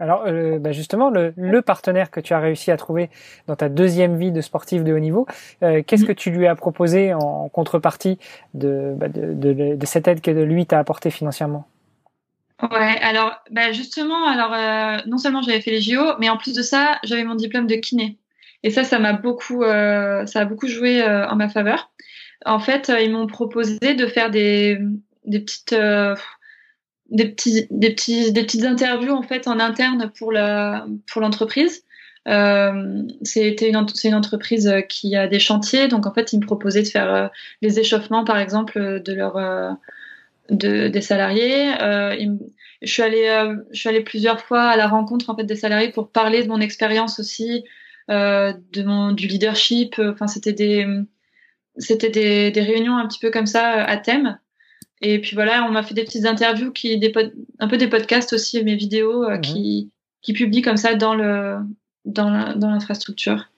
Speaker 2: Alors euh, bah, justement, le, partenaire que tu as réussi à trouver dans ta deuxième vie de sportif de haut niveau, euh, qu'est-ce mm. que tu lui as proposé en contrepartie bah, de, cette aide que lui t'a apporté financièrement?
Speaker 1: Ouais, alors bah, justement, alors euh, non seulement j'avais fait les JO, mais en plus de ça, j'avais mon diplôme de kiné. Et ça, ça m'a beaucoup, ça a beaucoup joué en ma faveur. En fait, ils m'ont proposé de faire des, des petites des petits des petits des petites interviews en fait en interne pour la pour l'entreprise. Euh, c'était une c'est une entreprise qui a des chantiers. Donc en fait ils me proposaient de faire euh, les échauffements par exemple de leur euh, de des salariés. Euh, je suis allée euh, je suis allée plusieurs fois à la rencontre en fait des salariés pour parler de mon expérience aussi de mon du leadership. Enfin c'était des c'était des, des réunions un petit peu comme ça à thème. Et puis voilà, on m'a fait des petites interviews, qui, des un peu des podcasts aussi, mes vidéos euh, qui, qui publient comme ça dans le dans l'infrastructure.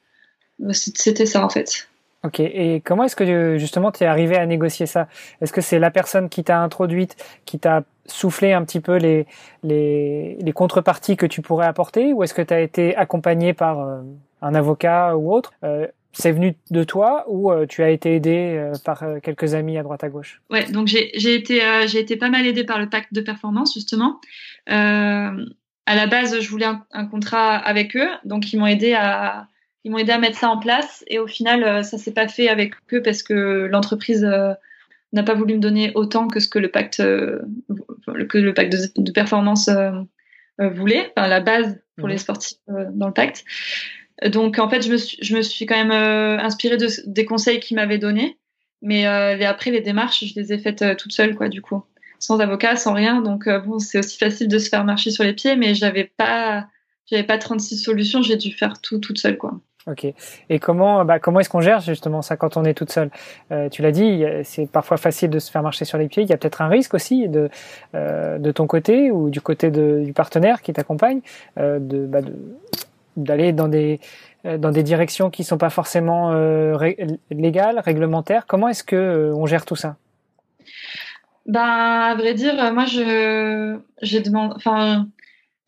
Speaker 1: Euh, c'était ça en fait.
Speaker 2: Ok, et comment est-ce que justement tu es arrivé à négocier ça? Est-ce que c'est la personne qui t'a introduite, qui t'a soufflé un petit peu les, les, les, contreparties que tu pourrais apporter, ou est-ce que tu as été accompagné par euh, un avocat ou autre? C'est venu de toi ou euh, tu as été aidé euh, par euh, quelques amis à droite à gauche?
Speaker 1: Ouais, donc j'ai été j'ai été pas mal aidé par le pacte de performance justement. à la base, je voulais un, contrat avec eux, donc ils m'ont aidé à ils m'ont aidé à mettre ça en place et au final ça s'est pas fait avec eux parce que l'entreprise n'a pas voulu me donner autant que ce que le pacte que le pacte de, de performance voulait, enfin la base pour mmh. les sportifs dans le pacte. Donc en fait, je me suis, je me suis quand même euh, inspirée de, des conseils qu'il m'avait donnés. Mais euh, après, les démarches, je les ai faites euh, toute seule, quoi, du coup. Sans avocat, sans rien. Donc euh, bon, c'est aussi facile de se faire marcher sur les pieds, mais j'avais pas, j'avais pas 36 solutions, j'ai dû faire tout toute seule, quoi.
Speaker 2: Ok. Et comment, bah, comment est-ce qu'on gère justement ça quand on est toute seule? Tu l'as dit, c'est parfois facile de se faire marcher sur les pieds. Il y a peut-être un risque aussi de de ton côté ou du côté de, du partenaire qui t'accompagne de, bah, de d'aller dans des euh, dans des directions qui sont pas forcément euh, légales, réglementaires. Comment est-ce que euh, on gère tout ça?
Speaker 1: Ben, à vrai dire, moi, je j'ai demandé, enfin,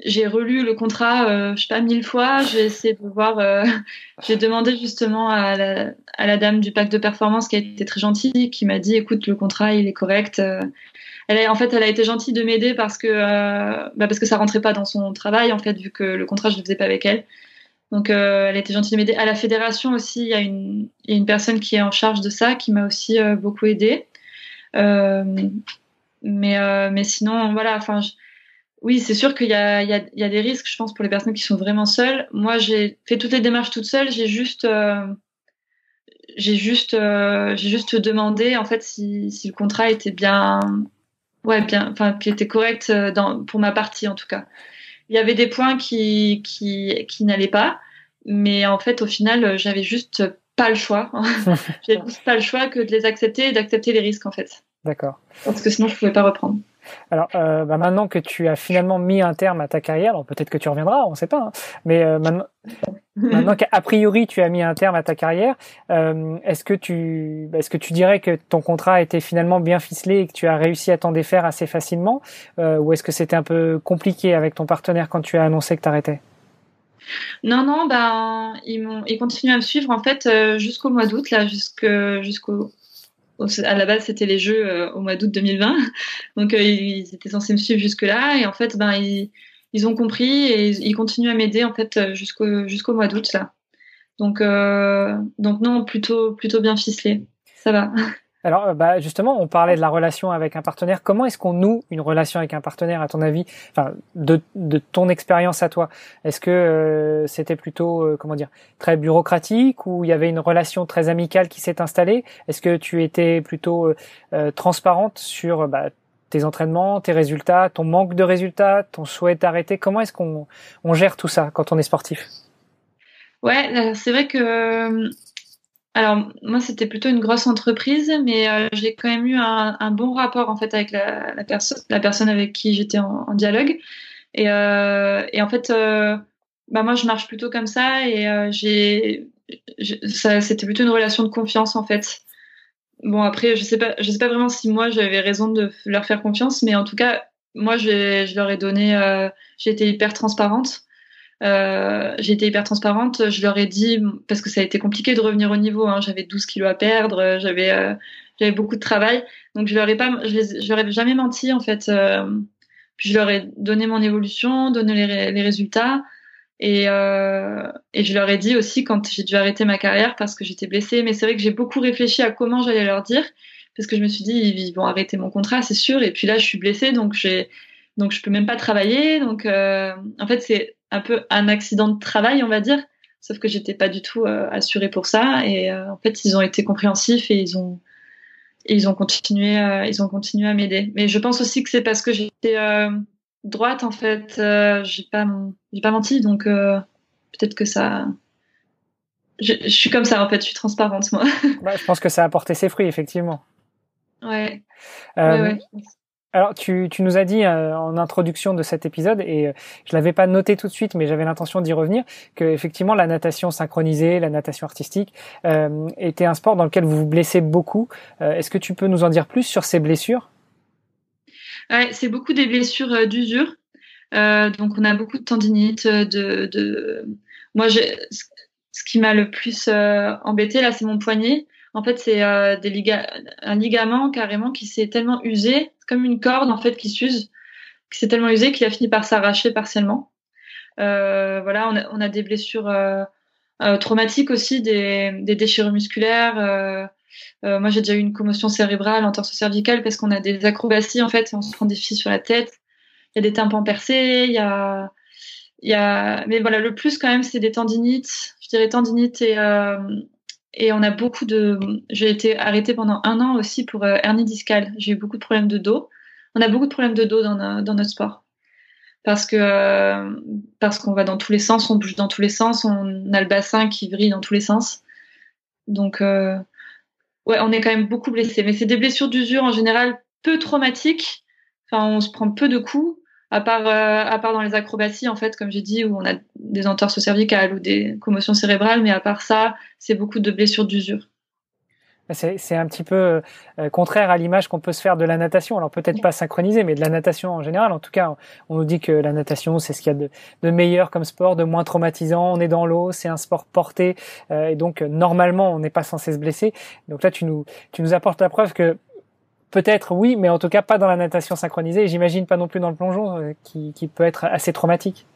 Speaker 1: j'ai relu le contrat, euh, je sais pas mille fois. J'ai essayé de voir. j'ai demandé justement à la, à la dame du pacte de performance qui a été très gentille, qui m'a dit, écoute, le contrat, il est correct. Elle a, en fait, elle a été gentille de m'aider parce que euh, bah parce que ça rentrait pas dans son travail en fait, vu que le contrat je le faisais pas avec elle. Donc, euh, elle a été gentille de m'aider. À la fédération aussi, il y, a une, personne qui est en charge de ça, qui m'a aussi euh, beaucoup aidé. Euh, mais, mais sinon, voilà. Enfin, oui, c'est sûr qu'il y y, a, des risques, je pense, pour les personnes qui sont vraiment seules. Moi, j'ai fait toutes les démarches toute seule. J'ai juste j'ai juste j'ai juste demandé en fait si le contrat était bien ouais, bien, enfin, qui était correct dans, pour ma partie en tout cas. Il y avait des points qui, qui, qui n'allaient pas, mais en fait, au final, j'avais juste pas le choix. j'avais juste pas le choix que de les accepter et d'accepter les risques en fait.
Speaker 2: D'accord.
Speaker 1: Parce que sinon, je pouvais pas reprendre.
Speaker 2: Alors, euh, bah maintenant que tu as finalement mis un terme à ta carrière, alors peut-être que tu reviendras, on ne sait pas, hein, mais euh, maintenant, maintenant qu'a priori tu as mis un terme à ta carrière, euh, est-ce que tu, est-ce que tu dirais que ton contrat a été finalement bien ficelé et que tu as réussi à t'en défaire assez facilement, ou est-ce que c'était un peu compliqué avec ton partenaire quand tu as annoncé que tu arrêtais
Speaker 1: non, non, ben ils continuent à me suivre en fait jusqu'au mois d'août là, jusqu'au à la base c'était les jeux euh, au mois d'août 2020 donc euh, ils étaient censés me suivre jusque là et en fait ben ils, ils ont compris et ils, continuent à m'aider en fait euh, jusqu'au jusqu'au mois d'août là. Donc donc non plutôt plutôt bien ficelé. Ça va
Speaker 2: Alors, euh, bah, justement, on parlait de la relation avec un partenaire. Comment est-ce qu'on noue une relation avec un partenaire, à ton avis de, ton expérience à toi, est-ce que euh, c'était plutôt, euh, comment dire, très bureaucratique ou il y avait une relation très amicale qui s'est installée? Est-ce que tu étais plutôt transparente sur bah, tes entraînements, tes résultats, ton manque de résultats, ton souhait d'arrêter? Comment est-ce qu'on on gère tout ça quand on est sportif?
Speaker 1: Ouais, c'est vrai que alors moi c'était plutôt une grosse entreprise, mais euh, j'ai quand même eu un, bon rapport en fait avec la, la, personne avec qui j'étais en, dialogue. Et, euh, et, en fait, euh, bah moi je marche plutôt comme ça et j'ai, c'était plutôt une relation de confiance en fait. Bon après je sais pas, je sais pas vraiment si moi j'avais raison de leur faire confiance, mais en tout cas moi je, je leur ai donné, j'ai été hyper transparente. Euh, j'ai été hyper transparente. Je leur ai dit parce que ça a été compliqué de revenir au niveau. Hein. J'avais 12 kilos à perdre, j'avais euh, j'avais beaucoup de travail. Donc je leur ai pas, je, leur ai jamais menti en fait. Euh, je leur ai donné mon évolution, donné les, les résultats. Et, euh, et je leur ai dit aussi quand j'ai dû arrêter ma carrière parce que j'étais blessée. Mais c'est vrai que j'ai beaucoup réfléchi à comment j'allais leur dire parce que je me suis dit ils vont arrêter mon contrat, c'est sûr. Et puis là, je suis blessée, donc j'ai donc je peux même pas travailler. Donc euh, en fait, c'est un peu un accident de travail, on va dire. Sauf que j'étais pas du tout euh, assurée pour ça. Et euh, en fait, ils ont été compréhensifs et ils ont, ils ont continué, euh, ils ont continué à m'aider. Mais je pense aussi que c'est parce que j'étais droite, en fait. j'ai pas, j'ai pas menti, donc peut-être que ça. Je, je, suis comme ça, en fait. Je suis transparente, moi.
Speaker 2: Bah, je pense que ça a apporté ses fruits, effectivement.
Speaker 1: Ouais. ouais, ouais
Speaker 2: alors, tu, nous as dit euh, en introduction de cet épisode, et euh, je l'avais pas noté tout de suite, mais j'avais l'intention d'y revenir, que effectivement la natation synchronisée, la natation artistique, euh, était un sport dans lequel vous vous blessez beaucoup. Est-ce que tu peux nous en dire plus sur ces blessures?
Speaker 1: C'est beaucoup des blessures d'usure. donc, on a beaucoup de tendinite. De. Moi, ce qui m'a le plus embêté là, c'est mon poignet. En fait, c'est euh, un ligament carrément qui s'est tellement usé, comme une corde en fait qui s'use, qui s'est tellement usé qu'il a fini par s'arracher partiellement. Euh, voilà, on a, des blessures euh, traumatiques aussi, des, déchirures musculaires. moi, j'ai déjà eu une commotion cérébrale en torse cervical parce qu'on a des acrobaties en fait, on se prend des fils sur la tête. Il y a des tympans percés, il y a, il y a, mais voilà, le plus quand même, c'est des tendinites. Je dirais tendinites et et on a beaucoup de. J'ai été arrêtée pendant un an aussi pour euh, hernie discale. J'ai eu beaucoup de problèmes de dos. On a beaucoup de problèmes de dos dans, dans notre sport. Parce que euh, parce qu'on va dans tous les sens, on bouge dans tous les sens, on a le bassin qui vrille dans tous les sens. Donc euh, ouais, on est quand même beaucoup blessé. Mais c'est des blessures d'usure en général peu traumatiques. Enfin, on se prend peu de coups à part, euh, à part dans les acrobaties, en fait, comme j'ai dit, où on a des entorses cervicales ou des commotions cérébrales, mais à part ça, c'est beaucoup de blessures d'usure.
Speaker 2: C'est un petit peu euh, contraire à l'image qu'on peut se faire de la natation. Alors peut-être pas synchronisé, mais de la natation en général. En tout cas, on nous dit que la natation, c'est ce qu'il y a de, meilleur comme sport, de moins traumatisant. On est dans l'eau, c'est un sport porté, euh, et donc normalement, on n'est pas censé se blesser. Donc là, tu nous apportes la preuve que Peut-être oui, mais en tout cas pas dans la natation synchronisée et j'imagine pas non plus dans le plongeon euh, qui, qui, peut être assez traumatique.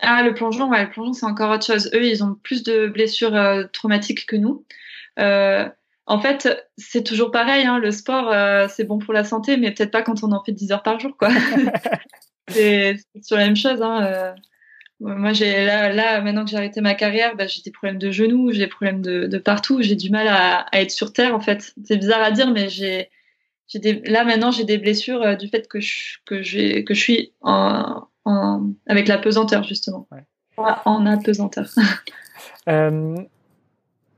Speaker 1: Ah, le plongeon, ouais, le plongeon c'est encore autre chose. Eux, ils ont plus de blessures euh, traumatiques que nous. Euh, en fait, c'est toujours pareil, hein, le sport, c'est bon pour la santé, mais peut-être pas quand on en fait 10 heures par jour, quoi. c'est sur la même chose. Hein, moi, j'ai là, là, maintenant que j'ai arrêté ma carrière, bah, j'ai des problèmes de genoux, j'ai des problèmes de, de partout, j'ai du mal à, à, être sur terre, en fait. C'est bizarre à dire, mais j'ai là maintenant j'ai des blessures du fait que je, que, que je suis en, avec la pesanteur justement. En apesanteur.
Speaker 2: euh,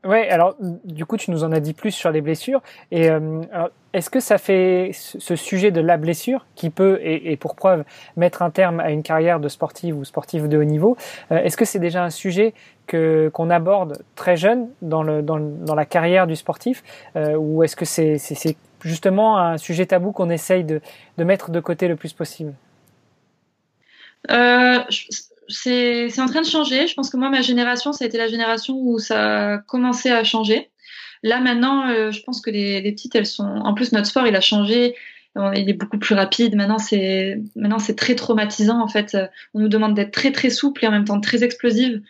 Speaker 2: ouais, alors du coup tu nous en as dit plus sur les blessures. Et euh, est-ce que ça fait ce sujet de la blessure qui peut, et, pour preuve, mettre un terme à une carrière de sportive ou sportive de haut niveau, euh, est-ce que c'est déjà un sujet que qu'on aborde très jeune dans, le, dans, dans la carrière du sportif, euh, ou est-ce que c'est justement un sujet tabou qu'on essaye de, de mettre de côté le plus possible
Speaker 1: euh, c'est en train de changer. Je pense que moi, ma génération, ça a été la génération où ça a commencé à changer. Là, maintenant, euh, je pense que les, les, petites, elles sont. En plus, notre sport, il a changé. Il est beaucoup plus rapide. Maintenant, c'est maintenant c'est très traumatisant. En fait, on nous demande d'être très très souple et en même temps très explosive.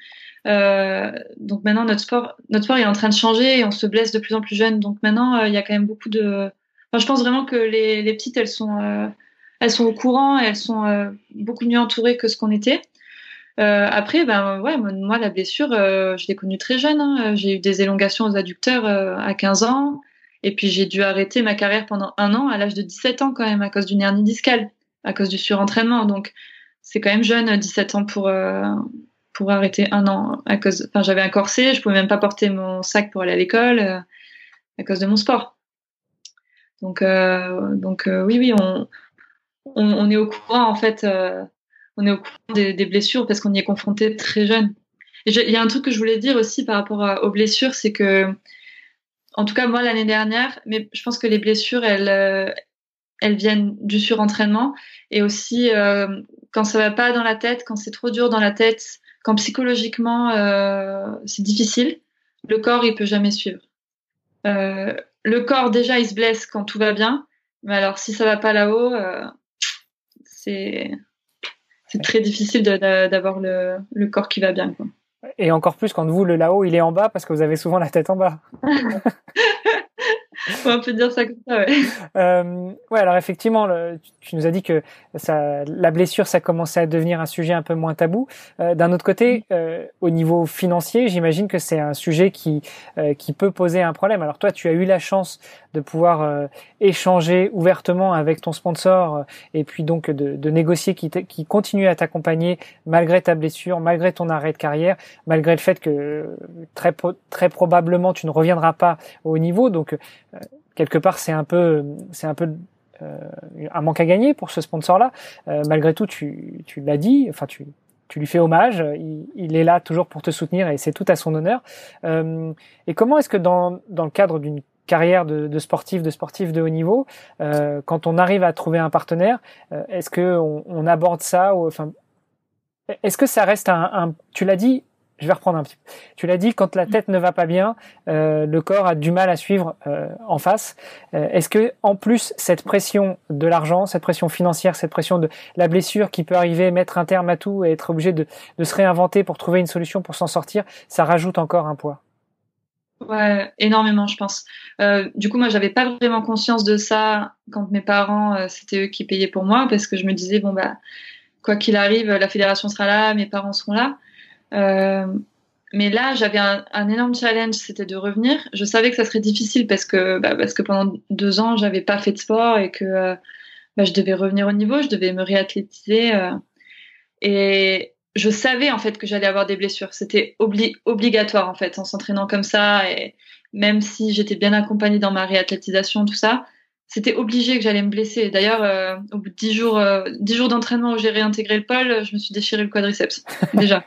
Speaker 1: Euh, donc maintenant, notre sport, notre sport est en train de changer et on se blesse de plus en plus jeune. Donc maintenant, euh, il y a quand même beaucoup de. Enfin, je pense vraiment que les, petites, elles sont euh, elles sont au courant elles sont euh, beaucoup mieux entourées que ce qu'on était. Euh, après, ben ouais, moi la blessure, je l'ai connue très jeune. Hein. J'ai eu des élongations aux adducteurs à 15 ans, et puis j'ai dû arrêter ma carrière pendant un an à l'âge de 17 ans quand même à cause d'une hernie discale, à cause du surentraînement. Donc c'est quand même jeune, 17 ans pour pour arrêter un an à cause. Enfin, j'avais un corset, je pouvais même pas porter mon sac pour aller à l'école à cause de mon sport. Donc donc oui oui on on, est au courant en fait, euh, on est au courant des, blessures parce qu'on y est confronté très jeune. Il y a un truc que je voulais dire aussi par rapport aux blessures, c'est que, en tout cas moi l'année dernière, mais je pense que les blessures elles euh, elles viennent du surentraînement et aussi euh, quand ça va pas dans la tête, quand c'est trop dur dans la tête, quand psychologiquement c'est difficile, le corps il peut jamais suivre. Le corps déjà il se blesse quand tout va bien, mais alors si ça va pas là-haut, c'est c'est très difficile d'avoir le, le, corps qui va bien. Quoi.
Speaker 2: Et encore plus quand vous, le là-haut, il est en bas parce que vous avez souvent la tête en bas.
Speaker 1: on peut dire ça comme ça, ouais.
Speaker 2: Euh, ouais, alors effectivement, tu nous as dit que ça, la blessure, ça commençait à devenir un sujet un peu moins tabou. Euh, D'un autre côté, euh, au niveau financier, j'imagine que c'est un sujet qui qui peut poser un problème. Alors toi, tu as eu la chance de pouvoir échanger ouvertement avec ton sponsor et puis donc de, de négocier qui, qui continue à t'accompagner malgré ta blessure, malgré ton arrêt de carrière, malgré le fait que très très probablement tu ne reviendras pas au niveau. Donc quelque part, c'est un peu, c'est un peu euh, un manque à gagner pour ce sponsor-là. Euh, malgré tout, tu, tu l'as dit, enfin tu, tu lui fais hommage. Il, il, est là toujours pour te soutenir et c'est tout à son honneur. Euh, et comment est-ce que dans, dans le cadre d'une carrière de, sportif, de sportif de haut niveau, euh, quand on arrive à trouver un partenaire, euh, est-ce que on, aborde ça enfin, est-ce que ça reste un tu l'as dit, je vais reprendre un petit peu. Tu l'as dit, quand la tête ne va pas bien, euh, le corps a du mal à suivre euh, en face. Euh, est-ce que, en plus, cette pression de l'argent, cette pression financière, cette pression de la blessure qui peut arriver, mettre un terme à tout et être obligé de, de se réinventer pour trouver une solution pour s'en sortir, ça rajoute encore un poids?
Speaker 1: Ouais, énormément, je pense. Euh, du coup, moi, j'avais pas vraiment conscience de ça quand mes parents, euh, c'était eux qui payaient pour moi, parce que je me disais bon bah, quoi qu'il arrive, la fédération sera là, mes parents seront là. Euh, mais là, j'avais un, énorme challenge, c'était de revenir. Je savais que ça serait difficile parce que, bah, parce que pendant deux ans, j'avais pas fait de sport et que euh, bah, je devais revenir au niveau, je devais me réathlétiser. Euh, et je savais en fait que j'allais avoir des blessures. C'était obli obligatoire en fait, en s'entraînant comme ça. Et même si j'étais bien accompagnée dans ma réathlétisation, tout ça, c'était obligé que j'allais me blesser. D'ailleurs, euh, au bout de dix jours, euh, dix jours d'entraînement où j'ai réintégré le pôle, je me suis déchiré le quadriceps déjà.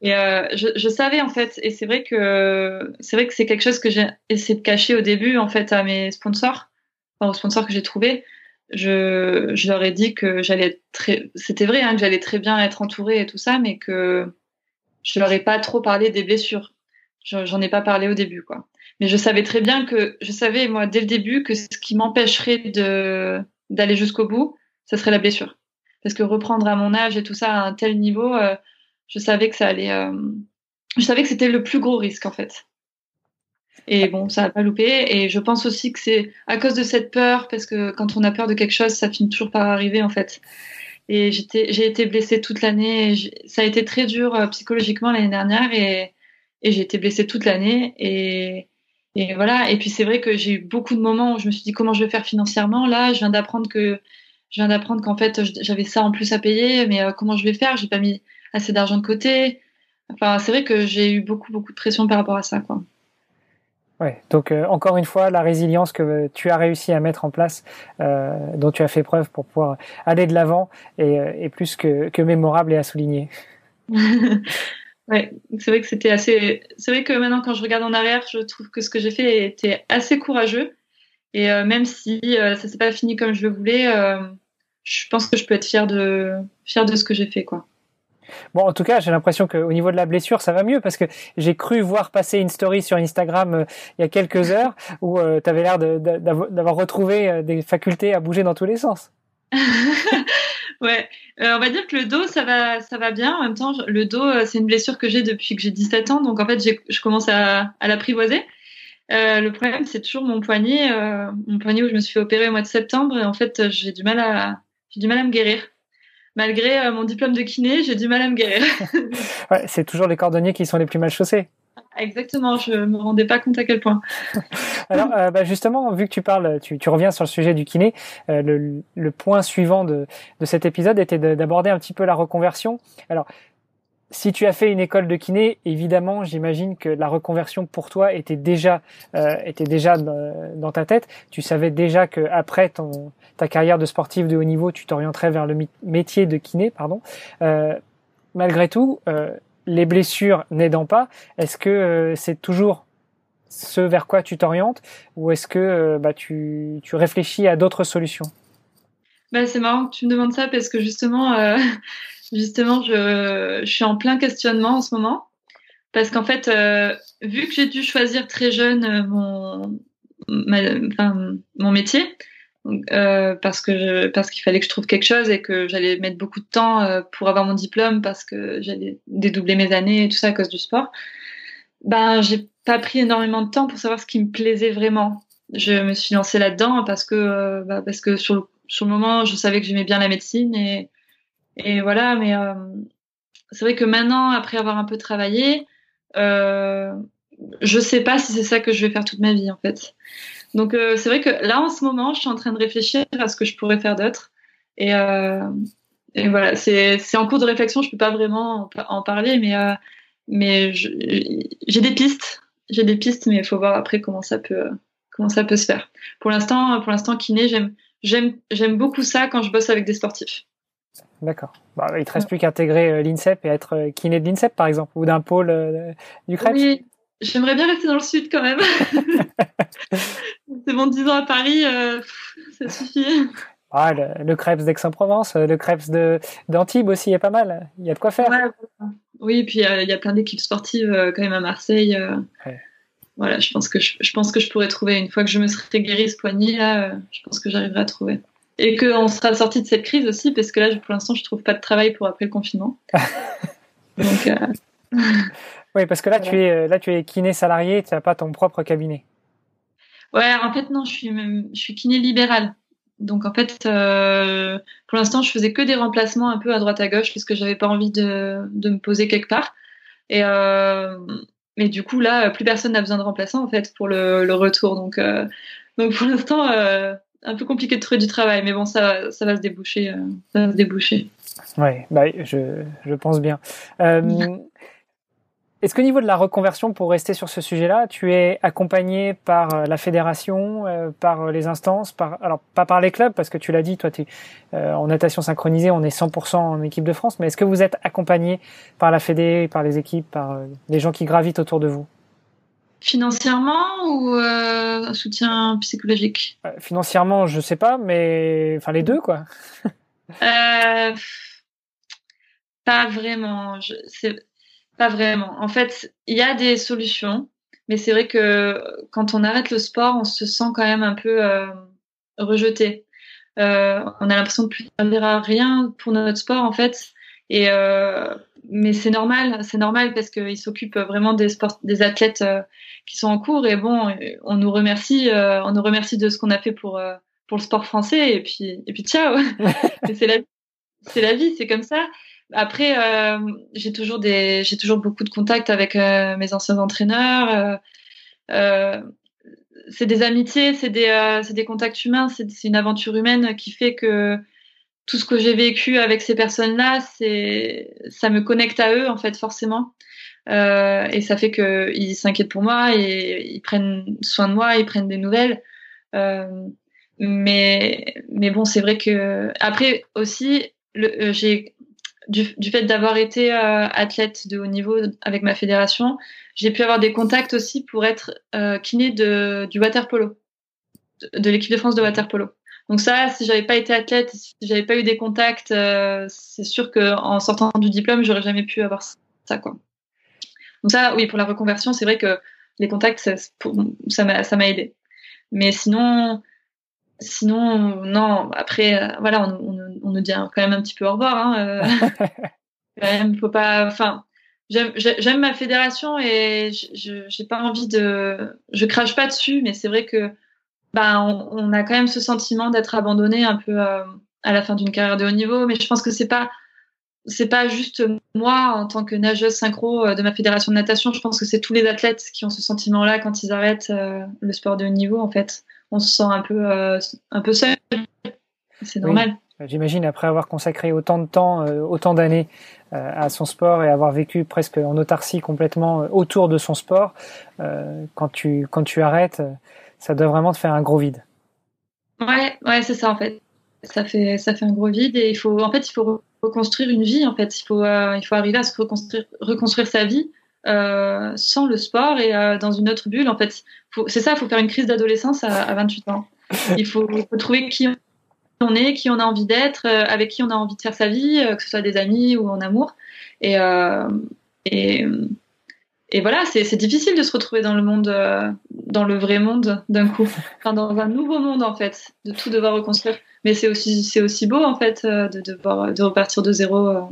Speaker 1: et euh, je, savais en fait, et c'est vrai que c'est vrai que c'est quelque chose que j'ai essayé de cacher au début en fait à mes sponsors, enfin aux sponsors que j'ai trouvés. Je, je leur ai dit que j'allais très, c'était vrai hein, que j'allais très bien être entourée et tout ça, mais que je leur ai pas trop parlé des blessures. J'en ai pas parlé au début, quoi. Mais je savais très bien que, je savais, moi, dès le début, que ce qui m'empêcherait de, d'aller jusqu'au bout, ce serait la blessure. Parce que reprendre à mon âge et tout ça à un tel niveau, euh, je savais que ça allait, euh, je savais que c'était le plus gros risque, en fait. Et bon, ça n'a pas loupé. Et je pense aussi que c'est à cause de cette peur, parce que quand on a peur de quelque chose, ça finit toujours par arriver, en fait. Et j'ai été blessée toute l'année. Ça a été très dur euh, psychologiquement l'année dernière et, et j'ai été blessée toute l'année. Et, et voilà. Et puis c'est vrai que j'ai eu beaucoup de moments où je me suis dit comment je vais faire financièrement? Là, je viens d'apprendre que je viens d'apprendre qu'en fait j'avais ça en plus à payer, mais euh, comment je vais faire? J'ai pas mis assez d'argent de côté. Enfin, c'est vrai que j'ai eu beaucoup beaucoup de pression par rapport à ça, quoi.
Speaker 2: Ouais, donc euh, encore une fois, la résilience que tu as réussi à mettre en place, euh, dont tu as fait preuve pour pouvoir aller de l'avant, est, est, plus que, que mémorable et à souligner.
Speaker 1: Ouais, c'est vrai que c'était assez. C'est vrai que maintenant, quand je regarde en arrière, je trouve que ce que j'ai fait était assez courageux. Et euh, même si euh, ça s'est pas fini comme je le voulais, euh, je pense que je peux être fière de fière de ce que j'ai fait, quoi.
Speaker 2: Bon, en tout cas, j'ai l'impression qu'au niveau de la blessure, ça va mieux parce que j'ai cru voir passer une story sur Instagram il y a quelques heures où tu avais l'air d'avoir retrouvé des facultés à bouger dans tous les sens.
Speaker 1: ouais, euh, on va dire que le dos, ça va, ça va bien. En même temps, le dos, euh, c'est une blessure que j'ai depuis que j'ai 17 ans, donc en fait, je commence à, l'apprivoiser. Euh, le problème, c'est toujours mon poignet, mon poignet où je me suis fait opérer au mois de septembre, et en fait, j'ai du mal à, j'ai du mal à me guérir. Malgré mon diplôme de kiné, j'ai du mal à me guérir.
Speaker 2: ouais, c'est toujours les cordonniers qui sont les plus mal chaussés.
Speaker 1: Exactement, je me rendais pas compte à quel point.
Speaker 2: Alors, euh, bah justement, vu que tu parles, tu, reviens sur le sujet du kiné, euh, le, point suivant de, de cet épisode était d'aborder un petit peu la reconversion. Alors, si tu as fait une école de kiné, évidemment, j'imagine que la reconversion pour toi était déjà euh, était déjà dans, ta tête. Tu savais déjà que après ton ta carrière de sportif de haut niveau, tu t'orienterais vers le métier de kiné, pardon. Malgré tout, les blessures n'aidant pas, est-ce que euh, c'est toujours ce vers quoi tu t'orientes ou est-ce que euh, bah, tu, tu, réfléchis à d'autres solutions?
Speaker 1: Bah, C'est marrant que tu me demandes ça parce que justement, euh, justement je, suis en plein questionnement en ce moment. Parce qu'en fait, vu que j'ai dû choisir très jeune mon, mon métier, euh, parce que parce qu'il fallait que je trouve quelque chose et que j'allais mettre beaucoup de temps euh, pour avoir mon diplôme parce que j'allais dédoubler mes années et tout ça à cause du sport. Ben j'ai pas pris énormément de temps pour savoir ce qui me plaisait vraiment. Je me suis lancée là-dedans parce que euh, bah, parce que sur le, sur le moment je savais que j'aimais bien la médecine et et voilà mais c'est vrai que maintenant après avoir un peu travaillé je sais pas si c'est ça que je vais faire toute ma vie en fait. Donc euh, c'est vrai que là en ce moment, je suis en train de réfléchir à ce que je pourrais faire d'autre. Et, euh, et voilà, c'est en cours de réflexion. Je peux pas vraiment en, parler, mais euh, mais j'ai des pistes, j'ai des pistes, mais il faut voir après comment ça peut comment ça peut se faire. Pour l'instant, pour l'instant, kiné, j'aime beaucoup ça quand je bosse avec des sportifs.
Speaker 2: D'accord. Bah, il te reste plus qu'à intégrer l'INSEP et être kiné de l'INSEP, par exemple, ou d'un pôle du CREPS.
Speaker 1: Oui, j'aimerais bien rester dans le sud quand même. c'est bon, 10 ans à Paris, euh, ça suffit.
Speaker 2: Ah, le, le crêpes d'Aix-en-Provence, le crêpes d'Antibes aussi est pas mal. Il y a de quoi faire.
Speaker 1: oui, et puis euh, il y a plein d'équipes sportives euh, quand même à Marseille. Voilà, je pense que je, pense que je pourrais trouver une fois que je me serai guéri ce poignet là, je pense que j'arriverai à trouver. Et qu'on sera sorti de cette crise aussi, parce que là, pour l'instant, je trouve pas de travail pour après le confinement. Donc.
Speaker 2: Oui, parce que là, tu es là, tu es kiné salarié, tu n'as pas ton propre cabinet.
Speaker 1: Ouais, en fait, non, je suis, je suis kiné libéral. Donc, en fait, euh, pour l'instant, je faisais que des remplacements un peu à droite à gauche parce que j'avais pas envie de, de me poser quelque part. Et, euh, mais du coup, là, plus personne n'a besoin de remplaçant, en fait, pour le, le retour. Donc, euh, donc pour l'instant, un peu compliqué de trouver du travail. Mais bon, ça, ça va se déboucher. Ça va se déboucher.
Speaker 2: Ouais, bah, je, je pense bien. Est-ce qu'au niveau de la reconversion, pour rester sur ce sujet-là, tu es accompagné par euh, la fédération, euh, par euh, les instances, par alors pas par les clubs parce que tu l'as dit, toi, tu euh, en natation synchronisée, on est 100% en équipe de France, mais est-ce que vous êtes accompagné par la fédé, par les équipes, par les gens qui gravitent autour de vous?
Speaker 1: Financièrement ou un soutien psychologique?
Speaker 2: Financièrement, je sais pas, mais enfin les deux, quoi.
Speaker 1: pas vraiment. Je... Pas vraiment. En fait, il y a des solutions, mais c'est vrai que quand on arrête le sport, on se sent quand même un peu euh, rejeté. Euh, on a l'impression de plus servir à rien pour notre sport en fait. Et euh, mais c'est normal, c'est normal parce qu'il s'occupe vraiment des sports, des athlètes qui sont en cours. Et bon, on nous remercie, on nous remercie de ce qu'on a fait pour pour le sport français. Et puis et puis ciao. c'est la c'est la vie, c'est comme ça. Après, euh, j'ai toujours des, j'ai toujours beaucoup de contacts avec euh, mes anciens entraîneurs. c'est des amitiés, c'est des, des contacts humains, c'est une aventure humaine qui fait que tout ce que j'ai vécu avec ces personnes-là, c'est ça me connecte à eux en fait forcément. Euh, et ça fait qu'ils s'inquiètent pour moi et ils prennent soin de moi, ils prennent des nouvelles. Euh, mais mais bon, c'est vrai que après aussi, euh, j'ai du, fait d'avoir été euh, athlète de haut niveau avec ma fédération, j'ai pu avoir des contacts aussi pour être euh, kiné de, du water polo, de, de l'équipe de France de water polo. Donc ça, si j'avais pas été athlète, si j'avais pas eu des contacts, euh, c'est sûr qu'en sortant du diplôme, j'aurais jamais pu avoir ça, quoi. Donc ça, oui, pour la reconversion, c'est vrai que les contacts, ça m'a aidé. Mais sinon, sinon, non. Après, euh, voilà, on, on, on, nous dit quand même un petit peu au revoir. Hein, euh, quand même, faut pas. Enfin, j'aime ma fédération et je j'ai pas envie de. Je crache pas dessus, mais c'est vrai que bah, on, a quand même ce sentiment d'être abandonné un peu euh, à la fin d'une carrière de haut niveau. Mais je pense que c'est pas c'est pas juste moi en tant que nageuse synchro de ma fédération de natation. Je pense que c'est tous les athlètes qui ont ce sentiment-là quand ils arrêtent euh, le sport de haut niveau. En fait, on se sent un peu un peu seul. C'est normal.
Speaker 2: J'imagine après avoir consacré autant de temps, autant d'années à son sport et avoir vécu presque en autarcie complètement autour de son sport, quand tu quand tu arrêtes ça doit vraiment te faire un gros vide.
Speaker 1: Ouais, ouais, c'est ça en fait. Ça fait, ça fait un gros vide et il faut, en fait, il faut reconstruire une vie. En fait, il faut, euh, il faut arriver à se reconstruire, reconstruire sa vie euh, sans le sport et euh, dans une autre bulle. En fait, c'est ça. Il faut faire une crise d'adolescence à, à, 28 ans. Il faut, trouver qui on est, qui on a envie d'être, euh, avec qui on a envie de faire sa vie, que ce soit des amis ou en amour. Et, et voilà, c'est difficile de se retrouver dans le monde, dans le vrai monde d'un coup, enfin, dans un nouveau monde en fait, de tout devoir reconstruire. Mais c'est aussi, aussi beau en fait de devoir de repartir de zéro.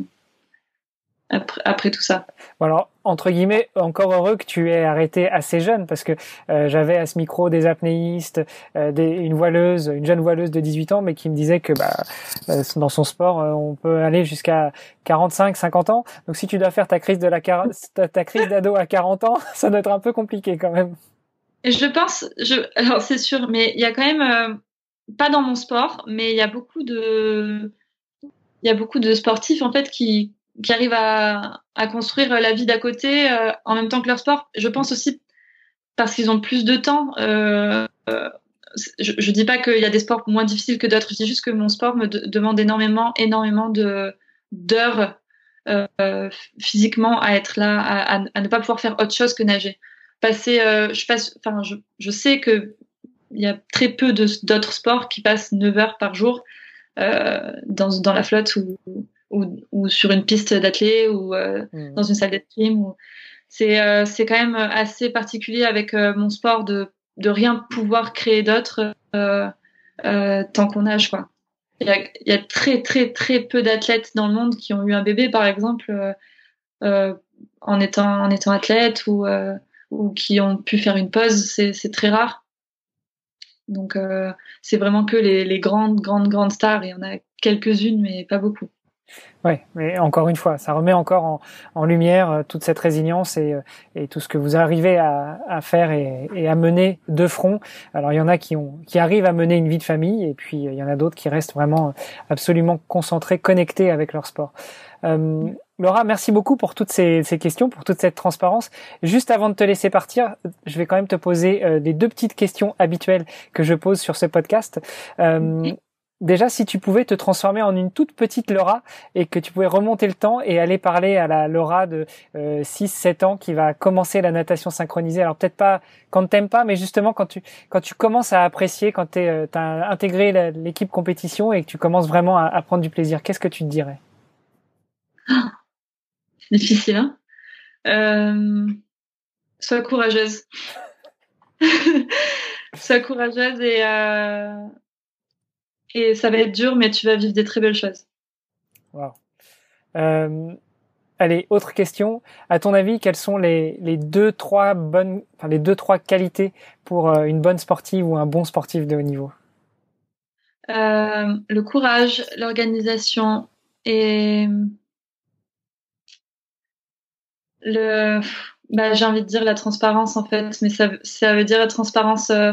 Speaker 1: Après, tout ça.
Speaker 2: alors, entre guillemets, encore heureux que tu aies arrêté assez jeune, parce que euh, j'avais à ce micro des apnéistes, euh, des, une voileuse, une jeune voileuse de 18 ans, mais qui me disait que bah, euh, dans son sport, on peut aller jusqu'à 45, 50 ans. Donc si tu dois faire ta crise de la ta, crise d'ado à 40 ans, ça doit être un peu compliqué quand même.
Speaker 1: Je pense, je, alors c'est sûr, mais il y a quand même, pas dans mon sport, mais il y a beaucoup de, il y a beaucoup de sportifs en fait qui qui arrivent à, à construire la vie d'à côté euh, en même temps que leur sport. Je pense aussi parce qu'ils ont plus de temps. Euh, euh je, je dis pas qu'il y a des sports moins difficiles que d'autres. Je dis juste que mon sport me demande énormément, énormément d'heures euh, physiquement à être là, à, à, ne pas pouvoir faire autre chose que nager. Passer, euh, je passe, je, je sais que il y a très peu d'autres sports qui passent 9 heures par jour euh, dans, dans la flotte ou, ou, ou sur une piste d'athlée ou euh, mmh. dans une salle d'escrime. C'est euh, c'est quand même assez particulier avec euh, mon sport de de rien pouvoir créer d'autre tant qu'on nage quoi. Il y, a, il y a, très très très peu d'athlètes dans le monde qui ont eu un bébé par exemple en étant en étant athlète ou ou qui ont pu faire une pause. C'est très rare. Donc c'est vraiment que les, les grandes grandes grandes stars. Il y en a quelques-unes mais pas beaucoup.
Speaker 2: Oui, mais encore une fois, ça remet encore en, en lumière euh, toute cette résilience et, euh, et, tout ce que vous arrivez à, à faire et, et, à mener de front. Alors il y en a qui, ont, qui arrivent à mener une vie de famille et puis il y en a d'autres qui restent vraiment absolument concentrés, connectés avec leur sport. Euh, Laura, merci beaucoup pour toutes ces, ces, questions, pour toute cette transparence. Juste avant de te laisser partir, je vais quand même te poser euh, les deux petites questions habituelles que je pose sur ce podcast. Euh, Déjà, si tu pouvais te transformer en une toute petite Laura et que tu pouvais remonter le temps et aller parler à la Laura de euh, 6-7 ans qui va commencer la natation synchronisée. Alors peut-être pas quand t'aimes pas, mais justement quand tu quand tu commences à apprécier, quand tu euh, intégré l'équipe compétition et que tu commences vraiment à, prendre du plaisir, qu'est-ce que tu te dirais?
Speaker 1: Ah, Difficile, hein? Euh, Sois courageuse. sois courageuse et... Et ça va être dur, mais tu vas vivre des très belles choses.
Speaker 2: Wow. Euh, allez, autre question. À ton avis, quelles sont les, les deux, trois bonnes, enfin, les deux, trois qualités pour euh, une bonne sportive ou un bon sportif de haut niveau?
Speaker 1: Euh, Le courage, l'organisation et le bah, j'ai envie de dire la transparence en fait, mais ça, ça veut dire la transparence. Euh,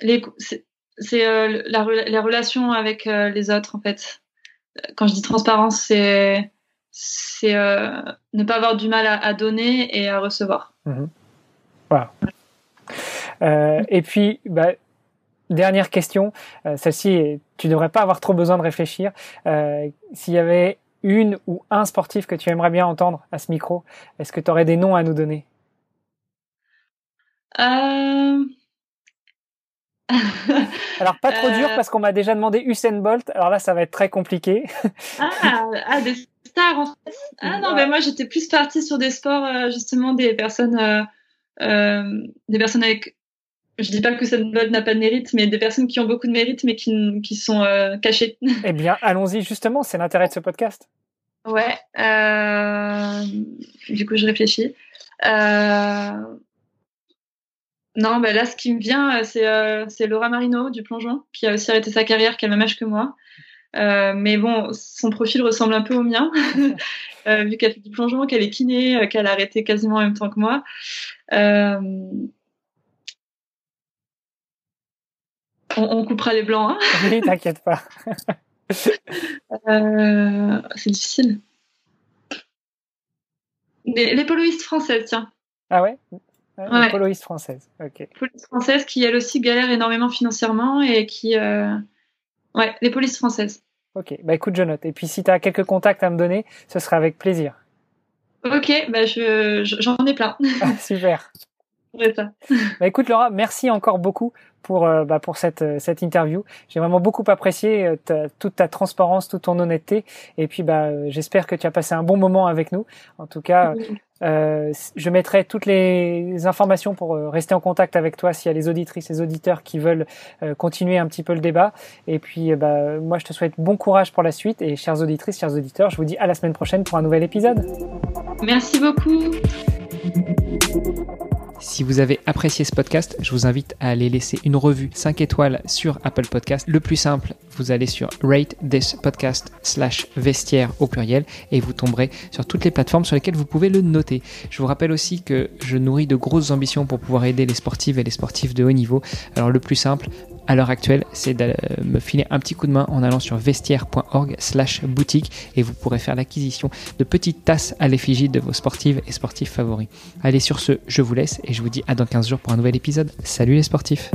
Speaker 1: les, c'est euh, la, les relations avec euh, les autres en fait. Quand je dis transparence, c'est c'est ne pas avoir du mal à, donner et à recevoir.
Speaker 2: Mhm. Voilà. et puis, bah, dernière question. Celle-ci, tu devrais pas avoir trop besoin de réfléchir. S'il y avait une ou un sportif que tu aimerais bien entendre à ce micro, est-ce que tu aurais des noms à nous donner?
Speaker 1: Euh...
Speaker 2: alors pas trop dur euh. parce qu'on m'a déjà demandé Usain Bolt. Alors là, ça va être très compliqué.
Speaker 1: ah, ah, des stars en fait. Ah non, mais moi j'étais plus partie sur des sports euh, justement des personnes, euh, des personnes avec. Je dis pas que Usain Bolt n'a pas de mérite, mais des personnes qui ont beaucoup de mérite mais qui, qui sont cachées.
Speaker 2: eh bien, allons-y justement. C'est l'intérêt de ce podcast.
Speaker 1: Ouais. Du coup, je réfléchis. Euh... Non, bah là, ce qui me vient, euh, euh, c'est Laura Marino du plongeon, qui a aussi arrêté sa carrière, qui a le même âge que moi. Euh, mais bon, son profil ressemble un peu au mien, vu qu'elle fait du plongeon, qu'elle est kiné, qu'elle a arrêté quasiment en même temps que moi. On, coupera les blancs. Hein
Speaker 2: oui, t'inquiète pas.
Speaker 1: c'est difficile. Les, les poloistes françaises, tiens.
Speaker 2: Ah ouais? Ouais, Poloiste française. Ok.
Speaker 1: Police française qui elle aussi galère énormément financièrement et qui euh... ouais les polices françaises.
Speaker 2: Ok, bah écoute je note. Et puis si tu as quelques contacts à me donner, ce sera avec plaisir.
Speaker 1: Ok, bah je j'en ai plein.
Speaker 2: Ah, super. Ça. Bah écoute Laura, merci encore beaucoup pour euh, bah, pour cette euh, cette interview. J'ai vraiment beaucoup apprécié euh, toute ta transparence, toute ton honnêteté, et puis bah j'espère que tu as passé un bon moment avec nous. En tout cas, euh, je mettrai toutes les informations pour rester en contact avec toi s'il y a les auditrices et les auditeurs qui veulent continuer un petit peu le débat. Et puis, bah, moi, je te souhaite bon courage pour la suite. Et chères auditrices, chers auditeurs, je vous dis à la semaine prochaine pour un nouvel épisode.
Speaker 1: Merci beaucoup.
Speaker 2: Si vous avez apprécié ce podcast, je vous invite à aller laisser une revue 5 étoiles sur Apple Podcast. Le plus simple, vous allez sur rate this podcast slash vestiaire au pluriel et vous tomberez sur toutes les plateformes sur lesquelles vous pouvez le noter. Je vous rappelle aussi que je nourris de grosses ambitions pour pouvoir aider les sportives et les sportifs de haut niveau. Alors le plus simple, à l'heure actuelle, c'est de me filer un petit coup de main en allant sur vestiaire.org slash boutique et vous pourrez faire l'acquisition de petites tasses à l'effigie de vos sportives et sportifs favoris. Allez sur ce, je vous laisse et je vous dis à dans 15 jours pour un nouvel épisode. Salut les sportifs